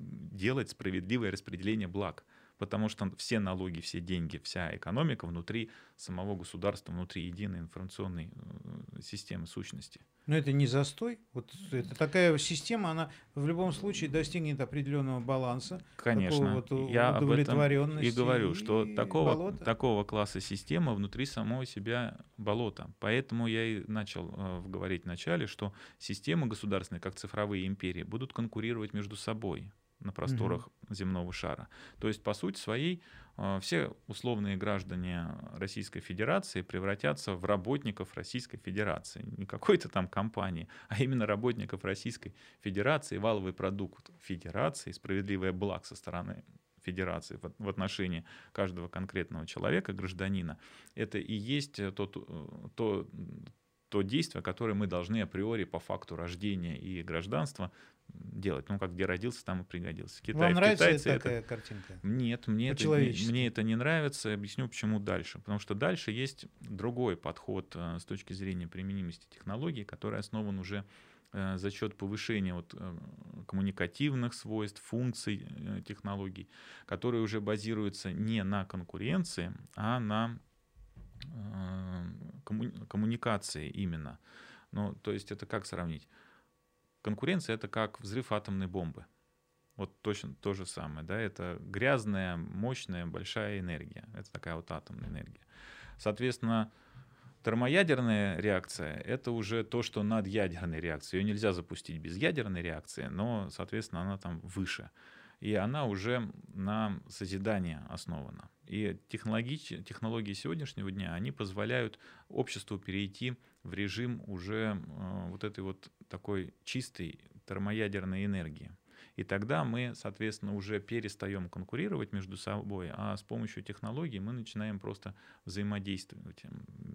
делать справедливое распределение благ потому что все налоги, все деньги, вся экономика внутри самого государства, внутри единой информационной э, системы сущности. Но это не застой. Вот это такая система, она в любом случае достигнет определенного баланса. Конечно. Вот Я об этом и говорю, что и такого, такого класса система внутри самого себя болота. Поэтому я и начал э, говорить в начале, что системы государственные, как цифровые империи, будут конкурировать между собой на просторах угу. земного шара. То есть, по сути своей, а, все условные граждане Российской Федерации превратятся в работников Российской Федерации. Не какой-то там компании, а именно работников Российской Федерации, валовый продукт Федерации, справедливое благ со стороны Федерации в отношении каждого конкретного человека, гражданина, это и есть тот, э, то, то действие, которое мы должны априори по факту рождения и гражданства делать. Ну, как где родился, там и пригодился. Китай, Вам нравится Китайцы такая это... картинка? Нет, мне это, мне это не нравится. Объясню, почему дальше. Потому что дальше есть другой подход э, с точки зрения применимости технологий, который основан уже э, за счет повышения вот, э, коммуникативных свойств, функций технологий, которые уже базируются не на конкуренции, а на коммуникации именно. Ну, то есть это как сравнить? Конкуренция — это как взрыв атомной бомбы. Вот точно то же самое, да, это грязная, мощная, большая энергия. Это такая вот атомная энергия. Соответственно, термоядерная реакция — это уже то, что над ядерной реакцией. Ее нельзя запустить без ядерной реакции, но, соответственно, она там выше. И она уже на созидание основана. И технологии, технологии сегодняшнего дня, они позволяют обществу перейти в режим уже э, вот этой вот такой чистой термоядерной энергии. И тогда мы, соответственно, уже перестаем конкурировать между собой, а с помощью технологий мы начинаем просто взаимодействовать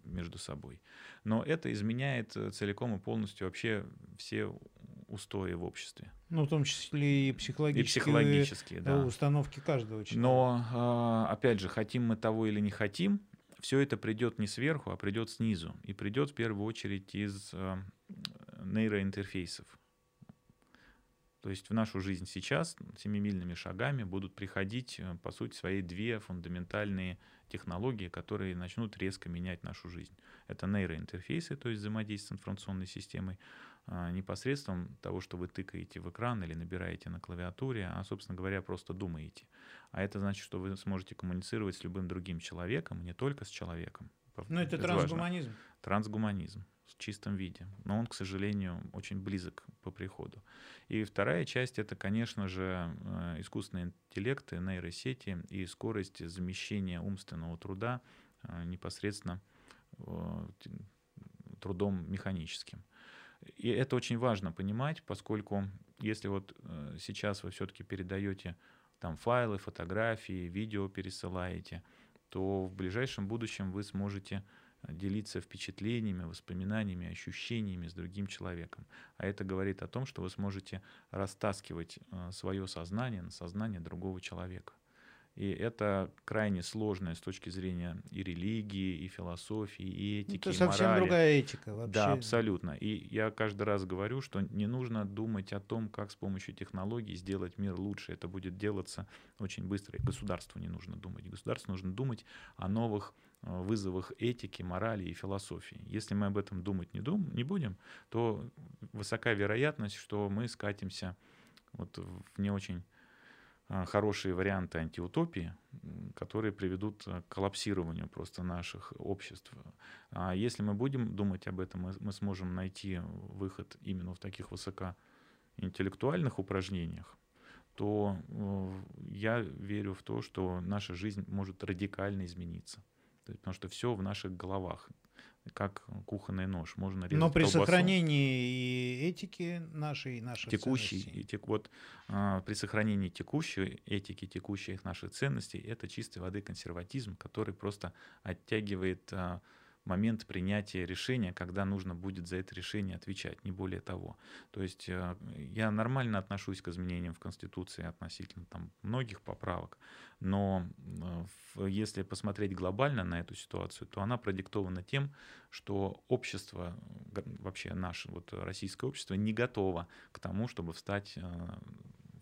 между собой. Но это изменяет э, целиком и полностью вообще все устои в обществе. Ну, в том числе и психологические, и психологические да. установки каждого человека. Но, а, опять же, хотим мы того или не хотим, все это придет не сверху, а придет снизу. И придет в первую очередь из э, нейроинтерфейсов. То есть в нашу жизнь сейчас семимильными шагами будут приходить, э, по сути, свои две фундаментальные технологии, которые начнут резко менять нашу жизнь. Это нейроинтерфейсы, то есть взаимодействие с информационной системой, а, непосредством того, что вы тыкаете в экран или набираете на клавиатуре, а, собственно говоря, просто думаете. А это значит, что вы сможете коммуницировать с любым другим человеком, не только с человеком. Ну, это, это трансгуманизм. Важно. Трансгуманизм в чистом виде. Но он, к сожалению, очень близок по приходу. И вторая часть — это, конечно же, э, искусственный интеллект, нейросети и скорость замещения умственного труда э, непосредственно э, трудом механическим. И это очень важно понимать, поскольку если вот сейчас вы все-таки передаете там файлы, фотографии, видео пересылаете, то в ближайшем будущем вы сможете делиться впечатлениями, воспоминаниями, ощущениями с другим человеком. А это говорит о том, что вы сможете растаскивать э, свое сознание на сознание другого человека. И это крайне сложное с точки зрения и религии, и философии, и ну, этики, это и совсем морали. другая этика вообще. Да, абсолютно. И я каждый раз говорю, что не нужно думать о том, как с помощью технологий сделать мир лучше. Это будет делаться очень быстро. И государству не нужно думать. Государству нужно думать о новых вызовах этики, морали и философии. Если мы об этом думать не, дум, не будем, то высока вероятность, что мы скатимся вот в не очень а, хорошие варианты антиутопии, которые приведут к коллапсированию просто наших обществ. А если мы будем думать об этом, мы, мы сможем найти выход именно в таких высоко интеллектуальных упражнениях, то э, я верю в то, что наша жизнь может радикально измениться. Потому что все в наших головах как кухонный нож. Можно резать Но при колбасу. сохранении и этики нашей, наших текущей, ценностей. и тек, вот, а, при сохранении текущей этики, текущих наших ценностей, это чистой воды консерватизм, который просто оттягивает а, момент принятия решения, когда нужно будет за это решение отвечать, не более того. То есть э, я нормально отношусь к изменениям в Конституции относительно там, многих поправок, но э, если посмотреть глобально на эту ситуацию, то она продиктована тем, что общество, вообще наше вот российское общество не готово к тому, чтобы встать э,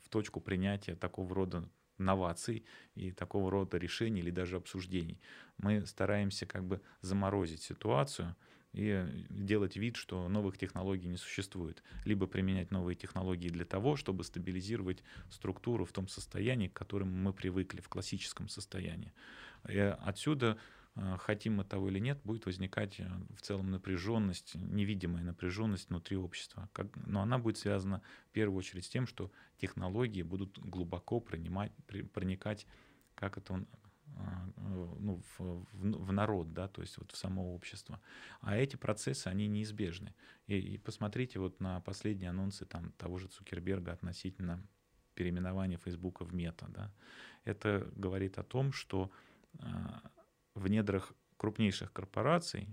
в точку принятия такого рода новаций и такого рода решений или даже обсуждений. Мы стараемся как бы заморозить ситуацию и делать вид, что новых технологий не существует. Либо применять новые технологии для того, чтобы стабилизировать структуру в том состоянии, к которому мы привыкли, в классическом состоянии. И отсюда Э, хотим мы того или нет, будет возникать э, в целом напряженность, невидимая напряженность внутри общества. Как, но она будет связана в первую очередь с тем, что технологии будут глубоко принимать, проникать, как это он, э, ну, в, в, в народ, да, то есть вот в само общество. А эти процессы, они неизбежны. И, и посмотрите вот на последние анонсы там, того же Цукерберга относительно переименования Фейсбука в Мета. Да. Это говорит о том, что в недрах крупнейших корпораций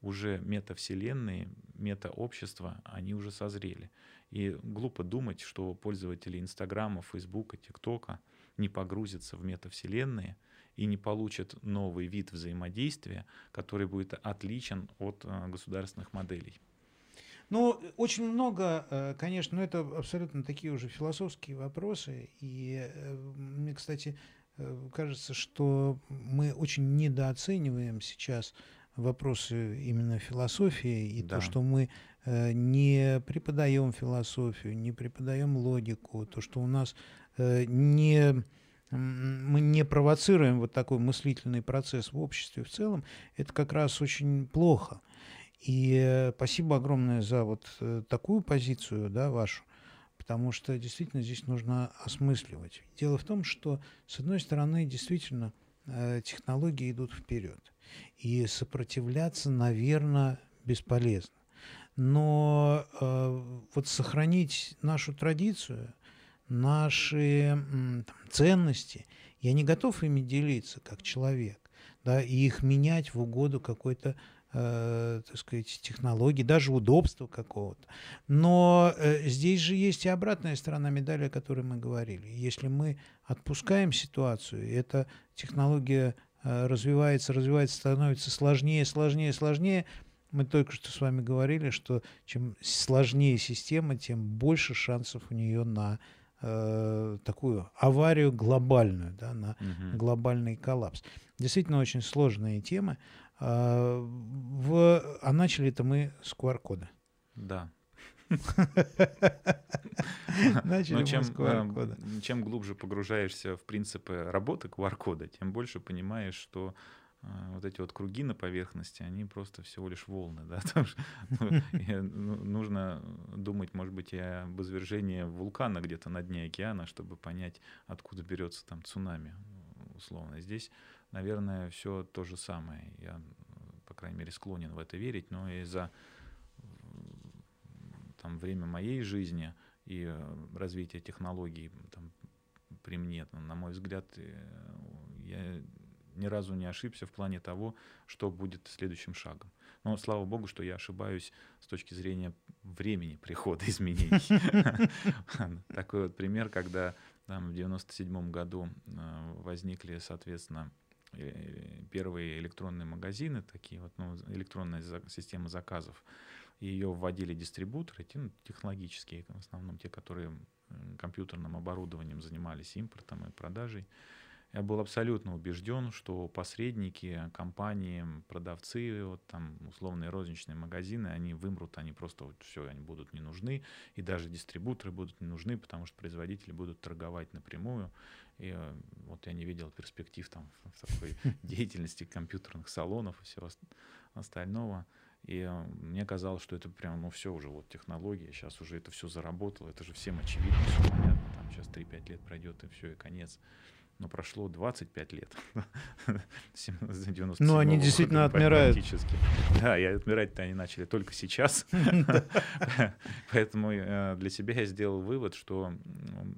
уже метавселенные, метаобщества, они уже созрели. И глупо думать, что пользователи Инстаграма, Фейсбука, ТикТока не погрузятся в метавселенные и не получат новый вид взаимодействия, который будет отличен от э, государственных моделей. Ну, очень много, э, конечно, но это абсолютно такие уже философские вопросы. И э, мне, кстати, кажется, что мы очень недооцениваем сейчас вопросы именно философии и да. то, что мы э, не преподаем философию, не преподаем логику, то, что у нас э, не мы не провоцируем вот такой мыслительный процесс в обществе в целом, это как раз очень плохо. И спасибо огромное за вот такую позицию, да, вашу потому что действительно здесь нужно осмысливать. Дело в том, что, с одной стороны, действительно э, технологии идут вперед, и сопротивляться, наверное, бесполезно. Но э, вот сохранить нашу традицию, наши там, ценности, я не готов ими делиться как человек, да, и их менять в угоду какой-то э, так сказать, технологий, даже удобства какого-то. Но э, здесь же есть и обратная сторона медали, о которой мы говорили. Если мы отпускаем ситуацию, и эта технология э, развивается, развивается, становится сложнее, сложнее, сложнее, мы только что с вами говорили, что чем сложнее система, тем больше шансов у нее на э, такую аварию глобальную, да, на угу. глобальный коллапс. Действительно очень сложные темы. А, в... а начали это мы с QR-кода. Да. Начали чем, с QR-кода. Чем глубже погружаешься в принципы работы QR-кода, тем больше понимаешь, что а, вот эти вот круги на поверхности, они просто всего лишь волны, да, ну, ну, нужно думать, может быть, и об извержении вулкана где-то на дне океана, чтобы понять, откуда берется там цунами, условно. Здесь наверное, все то же самое. Я, по крайней мере, склонен в это верить, но из-за там, время моей жизни и э, развития технологий там, при мне, на мой взгляд, э, я ни разу не ошибся в плане того, что будет следующим шагом. Но слава богу, что я ошибаюсь с точки зрения времени прихода изменений. Такой вот пример, когда там, в 97 году э, возникли, соответственно, первые электронные магазины, такие вот, ну, электронная система заказов. Ее вводили дистрибуторы, те, ну, технологические, в основном те, которые компьютерным оборудованием занимались импортом и продажей. Я был абсолютно убежден, что посредники, компании, продавцы, вот там условные розничные магазины, они вымрут, они просто вот все, они будут не нужны, и даже дистрибуторы будут не нужны, потому что производители будут торговать напрямую. И э, вот я не видел перспектив там в такой деятельности компьютерных салонов и всего остального. И э, мне казалось, что это прям, ну все уже, вот технология, сейчас уже это все заработало, это же всем очевидно, все понятно, там сейчас 3-5 лет пройдет, и все, и конец но прошло 25 лет. Ну, они действительно отмирают. Да, и отмирать-то они начали только сейчас. Поэтому э, для себя я сделал вывод, что,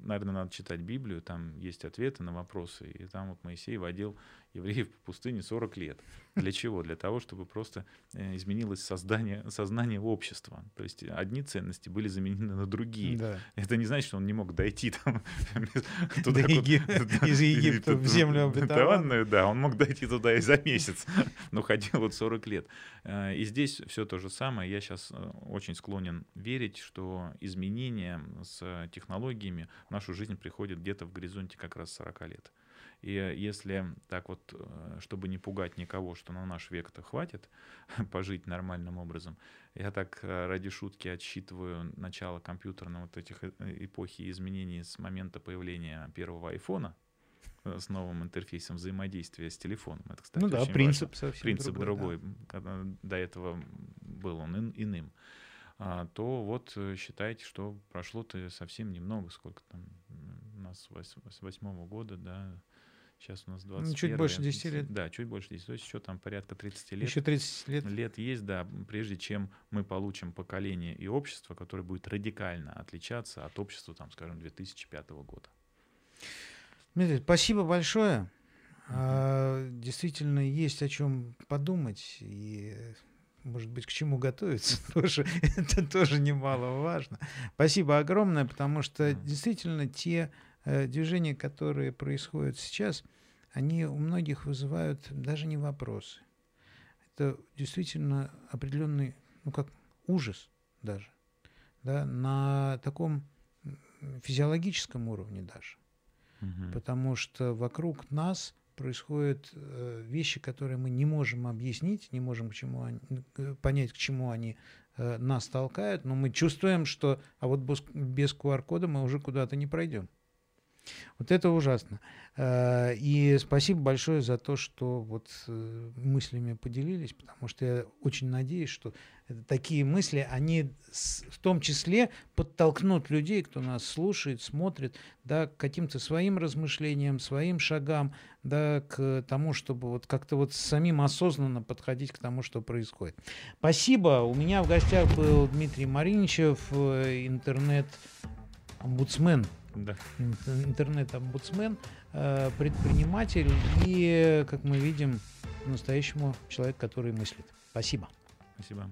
наверное, надо читать Библию, там есть ответы на вопросы, и там вот Моисей водил евреев по пустыне 40 лет. Для чего? Для того, чтобы просто э, изменилось создание, сознание общества. То есть одни ценности были заменены на другие. Да. Это не значит, что он не мог дойти там туда, из Египта в землю обетованную. Да, он мог дойти туда и за месяц, но ходил вот 40 лет. Э, и здесь все то же самое. Я сейчас э, очень склонен верить, что изменения с технологиями в нашу жизнь приходят где-то в горизонте как раз 40 лет. И если так вот, э, чтобы не пугать никого, что на наш век-то хватит пожить нормальным образом, я так э, ради шутки отсчитываю начало компьютерного вот этих э, эпохи изменений с момента появления первого айфона, с новым интерфейсом взаимодействия с телефоном. Это, кстати, ну да, принцип важно. совсем принцип другой. другой. Да. До этого был он иным. А, то вот считайте, что прошло-то совсем немного, сколько там у нас с восьмого года, да, Сейчас у нас 20 ну, Чуть больше 10 лет. Да, чуть больше 10. То есть еще там порядка 30 лет. Еще 30 лет. Лет есть, да, прежде чем мы получим поколение и общество, которое будет радикально отличаться от общества, там, скажем, 2005 года. Дмитрий, спасибо большое. А, действительно, есть о чем подумать. И может быть, к чему готовиться, тоже, это тоже немаловажно. Спасибо огромное, потому что действительно те движения, которые происходят сейчас, они у многих вызывают даже не вопросы. Это действительно определенный, ну как ужас даже, да, на таком физиологическом уровне даже. Угу. Потому что вокруг нас происходят э, вещи, которые мы не можем объяснить, не можем к чему они, э, понять, к чему они э, нас толкают, но мы чувствуем, что а вот без QR-кода мы уже куда-то не пройдем. Вот это ужасно. Э, и спасибо большое за то, что вот э, мыслями поделились, потому что я очень надеюсь, что такие мысли, они в том числе подтолкнут людей, кто нас слушает, смотрит, да, к каким-то своим размышлениям, своим шагам, да, к тому, чтобы вот как-то вот самим осознанно подходить к тому, что происходит. Спасибо. У меня в гостях был Дмитрий Мариничев, э, интернет-омбудсмен да. интернет-омбудсмен, э, предприниматель и, как мы видим, по-настоящему человек, который мыслит. Спасибо. Спасибо.